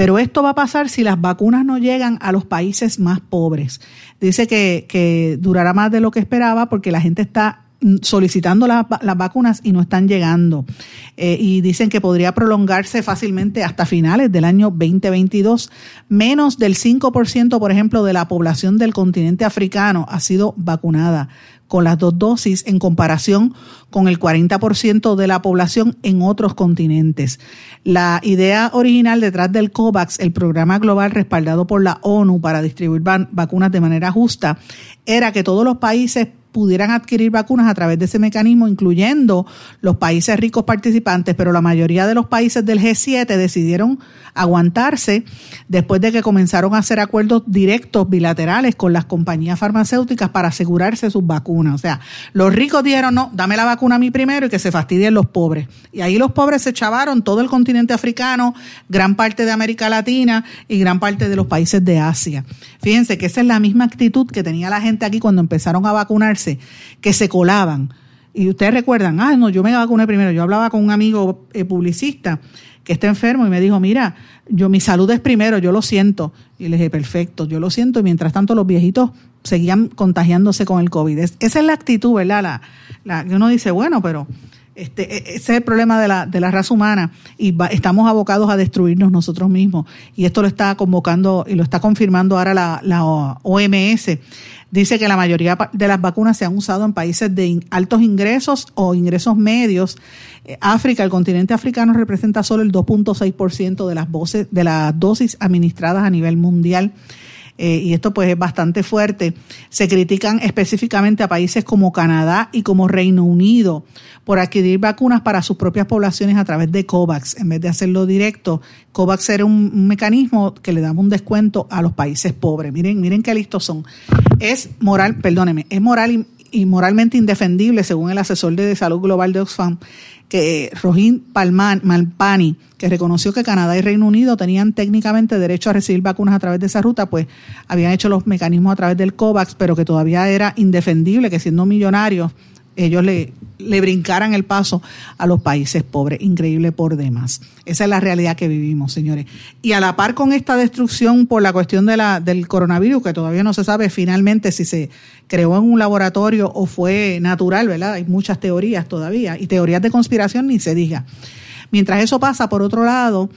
Speaker 1: pero esto va a pasar si las vacunas no llegan a los países más pobres. Dice que, durará más de lo que esperaba porque la gente está solicitando las vacunas y no están llegando. Eh, y dicen que podría prolongarse fácilmente hasta finales del año 2022. Menos del 5%, por ejemplo, de la población del continente africano ha sido vacunada con las dos dosis en comparación con el 40% de la población en otros continentes. La idea original detrás del COVAX, el programa global respaldado por la ONU para distribuir vacunas de manera justa, era que todos los países pudieran adquirir vacunas a través de ese mecanismo, incluyendo los países ricos participantes, pero la mayoría de los países del G7 decidieron aguantarse después de que comenzaron a hacer acuerdos directos bilaterales con las compañías farmacéuticas para asegurarse sus vacunas. O sea, los ricos dijeron, no, dame la vacuna a mí primero y que se fastidien los pobres. Y ahí los pobres se chavaron todo el continente africano, gran parte de América Latina y gran parte de los países de Asia. Fíjense que esa es la misma actitud que tenía la gente aquí cuando empezaron a vacunarse, que se colaban. Y ustedes recuerdan, ah, no, yo me vacuné primero. Yo hablaba con un amigo eh, publicista que está enfermo y me dijo, mira, yo mi salud es primero, yo lo siento. Y le dije, perfecto, yo lo siento. Y mientras tanto los viejitos seguían contagiándose con el COVID. esa es la actitud, ¿verdad? La, la, uno dice, bueno, pero este, e, ese es el problema de la, de la raza humana y estamos abocados a destruirnos nosotros mismos. Y esto lo está convocando y lo está confirmando ahora la, la OMS. Dice que la mayoría de las vacunas se han usado en países de altos ingresos o ingresos medios. Eh, África, el continente africano representa solo el 2.6% de las, de las dosis administradas a nivel mundial. Eh, y esto pues es bastante fuerte. Se critican específicamente a países como Canadá y como Reino Unido por adquirir vacunas para sus propias poblaciones a través de COVAX, en vez de hacerlo directo. COVAX era un, mecanismo que le daba un descuento a los países pobres. Miren, miren qué listos son. Es moral, perdóneme, es moral y moralmente indefendible, según el asesor de salud global de Oxfam, que Rohin Palman, Malpani, que reconoció que Canadá y Reino Unido tenían técnicamente derecho a recibir vacunas a través de esa ruta, pues habían hecho los mecanismos a través del COVAX, pero que todavía era indefendible que siendo millonarios ellos le, le brincaran el paso a los países pobres. Increíble por demás. Esa es la realidad que vivimos, señores. Y a la par con esta destrucción por la cuestión de la, del coronavirus, que todavía no se sabe finalmente si se creó en un laboratorio o fue natural, ¿verdad? Hay muchas teorías todavía y teorías de conspiración ni se diga. Mientras eso pasa, por otro lado,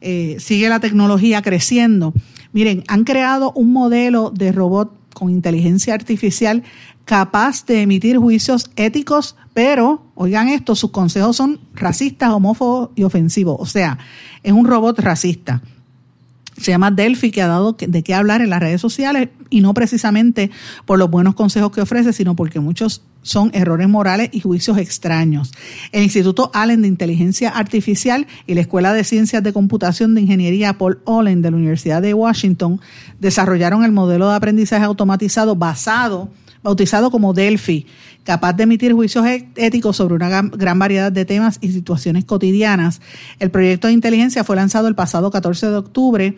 Speaker 1: eh, sigue la tecnología creciendo. Miren, han creado un modelo de robot con inteligencia artificial capaz de emitir juicios éticos, pero, oigan esto, sus consejos son racistas, homófobos y ofensivos. O sea, es un robot racista. Se llama Delphi, que ha dado de qué hablar en las redes sociales y no precisamente por los buenos consejos que ofrece, sino porque muchos son errores morales y juicios extraños. El Instituto Allen de Inteligencia Artificial y la Escuela de Ciencias de Computación de Ingeniería Paul Allen de la Universidad de Washington desarrollaron el modelo de aprendizaje automatizado basado bautizado como Delphi, capaz de emitir juicios e-, éticos sobre una gran variedad de temas y situaciones cotidianas. El proyecto de inteligencia fue lanzado el pasado 14 de octubre,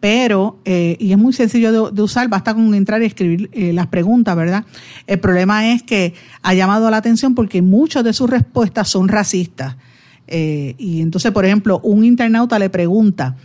Speaker 1: pero, eh, y es muy sencillo de, usar, basta con entrar y escribir eh, las preguntas, ¿verdad? El problema es que ha llamado la atención porque muchas de sus respuestas son racistas. Eh, y entonces, por ejemplo, un internauta le pregunta,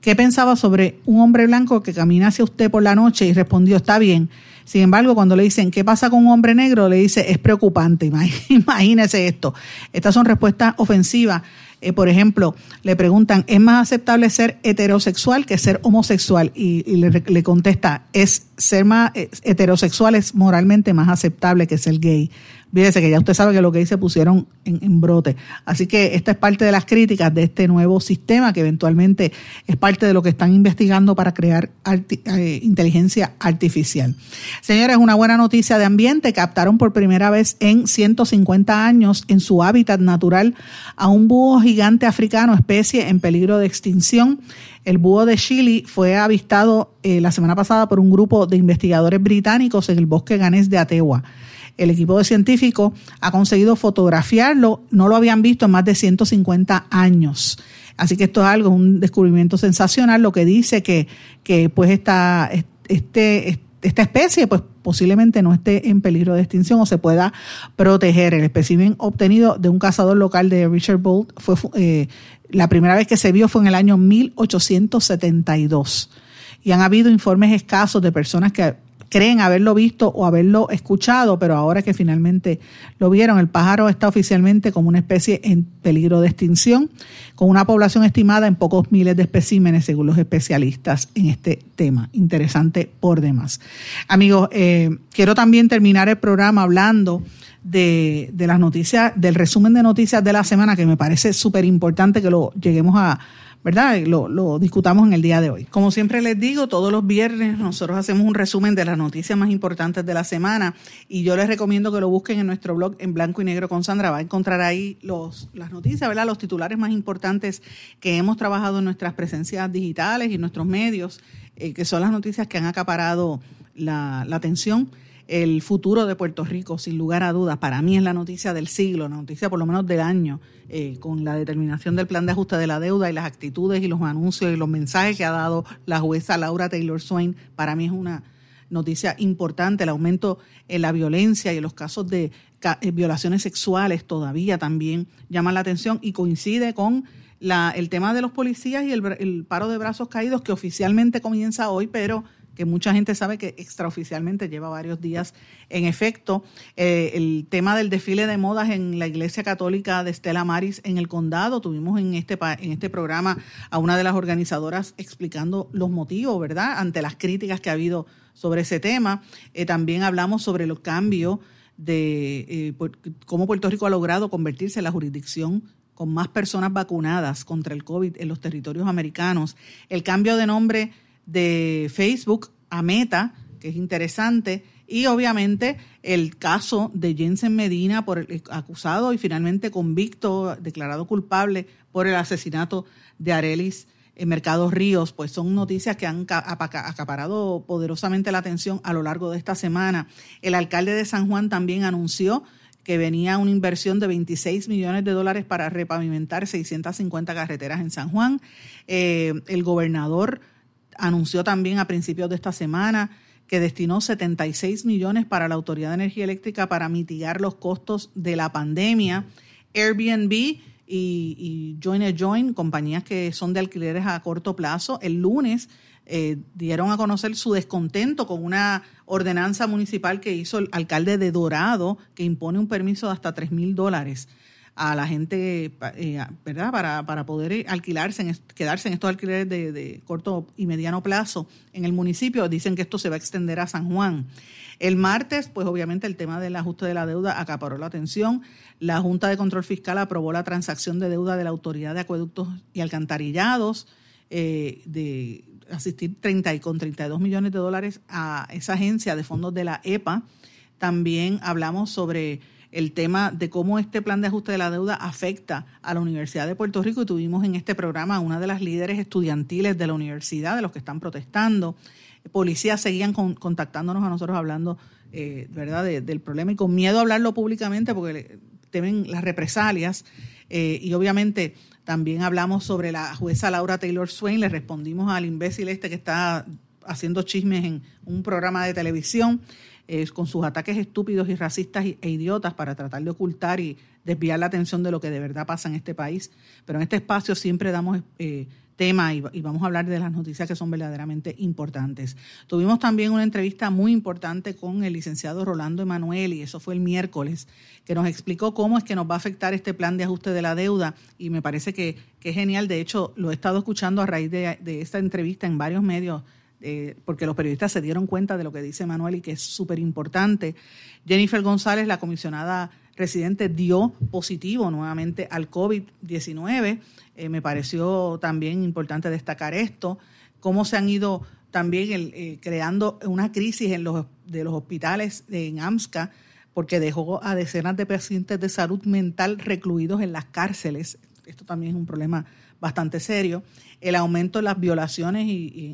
Speaker 1: ¿qué pensaba sobre un hombre blanco que camina hacia usted por la noche? Y respondió, está bien sin embargo, cuando le dicen, ¿qué pasa con un hombre negro? Le dice, es preocupante. [LAUGHS] Imagínese esto. Estas son respuestas ofensivas. Eh, por ejemplo, le preguntan, ¿es más aceptable ser heterosexual que ser homosexual? Y, le, contesta, es ser más eh, heterosexual es moralmente más aceptable que ser gay. Fíjese que ya usted sabe que lo que se pusieron en, brote. Así que esta es parte de las críticas de este nuevo sistema que eventualmente es parte de lo que están investigando para crear eh, inteligencia artificial. Señores, una buena noticia de ambiente. Captaron por primera vez en 150 años en su hábitat natural a un búho gigante africano, especie en peligro de extinción. El búho de Chile fue avistado eh, la semana pasada por un grupo de investigadores británicos en el bosque ganés de Atewa. El equipo de científicos ha conseguido fotografiarlo, no lo habían visto en más de 150 años. Así que esto es algo, un descubrimiento sensacional, lo que dice que, que pues esta, este, esta especie pues posiblemente no esté en peligro de extinción o se pueda proteger. El espécimen obtenido de un cazador local de Richard Bolt fue eh, la primera vez que se vio fue en el año 1872. Y han habido informes escasos de personas que creen haberlo visto o haberlo escuchado, pero ahora que finalmente lo vieron, el pájaro está oficialmente como una especie en peligro de extinción, con una población estimada en pocos miles de especímenes, según los especialistas en este tema. Interesante por demás. Amigos, eh, quiero también terminar el programa hablando de, de las noticias, del resumen de noticias de la semana, que me parece súper importante que lo lleguemos a ¿verdad? Lo, lo discutamos en el día de hoy. Como siempre les digo, todos los viernes nosotros hacemos un resumen de las noticias más importantes de la semana y yo les recomiendo que lo busquen en nuestro blog en blanco y negro con Sandra. Va a encontrar ahí los, las noticias, ¿verdad? Los titulares más importantes que hemos trabajado en nuestras presencias digitales y nuestros medios, eh, que son las noticias que han acaparado la, la atención el futuro de Puerto Rico, sin lugar a dudas, para mí es la noticia del siglo, la noticia por lo menos del año, eh, con la determinación del plan de ajuste de la deuda y las actitudes y los anuncios y los mensajes que ha dado la jueza Laura Taylor Swain, para mí es una noticia importante, el aumento en la violencia y en los casos de eh, violaciones sexuales todavía también llaman la atención y coincide con la, el tema de los policías y el, el paro de brazos caídos que oficialmente comienza hoy, pero que mucha gente sabe que extraoficialmente lleva varios días en efecto. Eh, el tema del desfile de modas en la Iglesia Católica de Estela Maris en el condado, tuvimos en este, en este programa a una de las organizadoras explicando los motivos, ¿verdad?, ante las críticas que ha habido sobre ese tema. Eh, también hablamos sobre los cambios de eh, cómo Puerto Rico ha logrado convertirse en la jurisdicción con más personas vacunadas contra el COVID en los territorios americanos. El cambio de nombre de Facebook a Meta, que es interesante, y obviamente el caso de Jensen Medina por el, acusado y finalmente convicto, declarado culpable por el asesinato de Arelis en Mercados Ríos, pues son noticias que han acaparado poderosamente la atención a lo largo de esta semana. El alcalde de San Juan también anunció que venía una inversión de 26 millones de dólares para repavimentar 650 carreteras en San Juan. Eh, el gobernador anunció también a principios de esta semana que destinó 76 millones para la Autoridad de Energía Eléctrica para mitigar los costos de la pandemia. Airbnb y, y Join a Join, compañías que son de alquileres a corto plazo, el lunes eh, dieron a conocer su descontento con una ordenanza municipal que hizo el alcalde de Dorado, que impone un permiso de hasta 3 mil dólares a la gente, eh, ¿verdad? Para, para poder alquilarse, en, quedarse en estos alquileres de, corto y mediano plazo en el municipio. Dicen que esto se va a extender a San Juan. El martes, pues obviamente el tema del ajuste de la deuda acaparó la atención. La Junta de Control Fiscal aprobó la transacción de deuda de la Autoridad de Acueductos y Alcantarillados eh, de asistir 30 y con 32 millones de dólares a esa agencia de fondos de la EPA. También hablamos sobre el tema de cómo este plan de ajuste de la deuda afecta a la Universidad de Puerto Rico y tuvimos en este programa a una de las líderes estudiantiles de la universidad, de los que están protestando. Policías seguían contactándonos a nosotros hablando eh, ¿verdad? del problema y con miedo a hablarlo públicamente porque temen las represalias. Eh, y obviamente también hablamos sobre la jueza Laura Taylor Swain, le respondimos al imbécil este que está haciendo chismes en un programa de televisión con sus ataques estúpidos y racistas e idiotas para tratar de ocultar y desviar la atención de lo que de verdad pasa en este país. Pero en este espacio siempre damos eh, tema y, vamos a hablar de las noticias que son verdaderamente importantes. Tuvimos también una entrevista muy importante con el licenciado Rolando Emanuel y eso fue el miércoles, que nos explicó cómo es que nos va a afectar este plan de ajuste de la deuda y me parece que, es genial. De hecho, lo he estado escuchando a raíz de esta entrevista en varios medios eh, porque los periodistas se dieron cuenta de lo que dice Manuel y que es súper importante. Jennifer González, la comisionada residente, dio positivo nuevamente al COVID-19. Eh, me pareció también importante destacar esto, cómo se han ido también eh, creando una crisis en los, de los hospitales en AMSCA, porque dejó a decenas de pacientes de salud mental recluidos en las cárceles. Esto también es un problema bastante serio. El aumento de las violaciones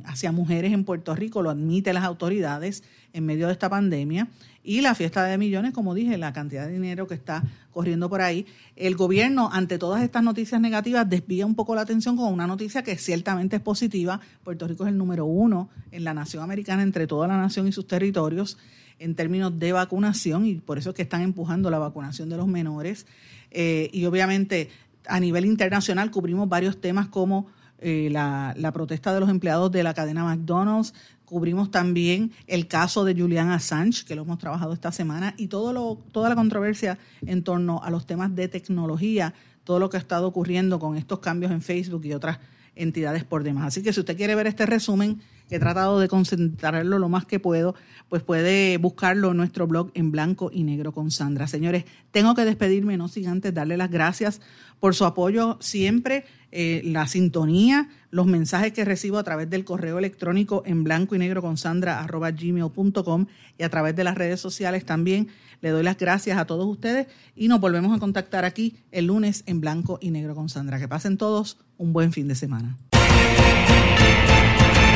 Speaker 1: hacia mujeres en Puerto Rico lo admiten las autoridades en medio de esta pandemia. Y la fiesta de millones, como dije, la cantidad de dinero que está corriendo por ahí. El gobierno, ante todas estas noticias negativas, desvía un poco la atención con una noticia que ciertamente es positiva. Puerto Rico es el número uno en la nación americana entre toda la nación y sus territorios en términos de vacunación y por eso es que están empujando la vacunación de los menores. Eh, y obviamente a nivel internacional cubrimos varios temas como eh, la, la, protesta de los empleados de la cadena McDonald's, Cubrimos también el caso de Julian Assange, que lo hemos trabajado esta semana, y todo lo, toda la controversia en torno a los temas de tecnología, todo lo que ha estado ocurriendo con estos cambios en Facebook y otras entidades por demás. Así que si usted quiere ver este resumen, que he tratado de concentrarlo lo más que puedo, pues puede buscarlo en nuestro blog en blanco y negro con Sandra. Señores, tengo que despedirme, no sin antes darle las gracias por su apoyo siempre, eh, la sintonía, los mensajes que recibo a través del correo electrónico en blanco y negro con Sandra arroba gmail.com y a través de las redes sociales también. Le doy las gracias a todos ustedes y nos volvemos a contactar aquí el lunes en blanco y negro con Sandra. Que pasen todos un buen fin de semana.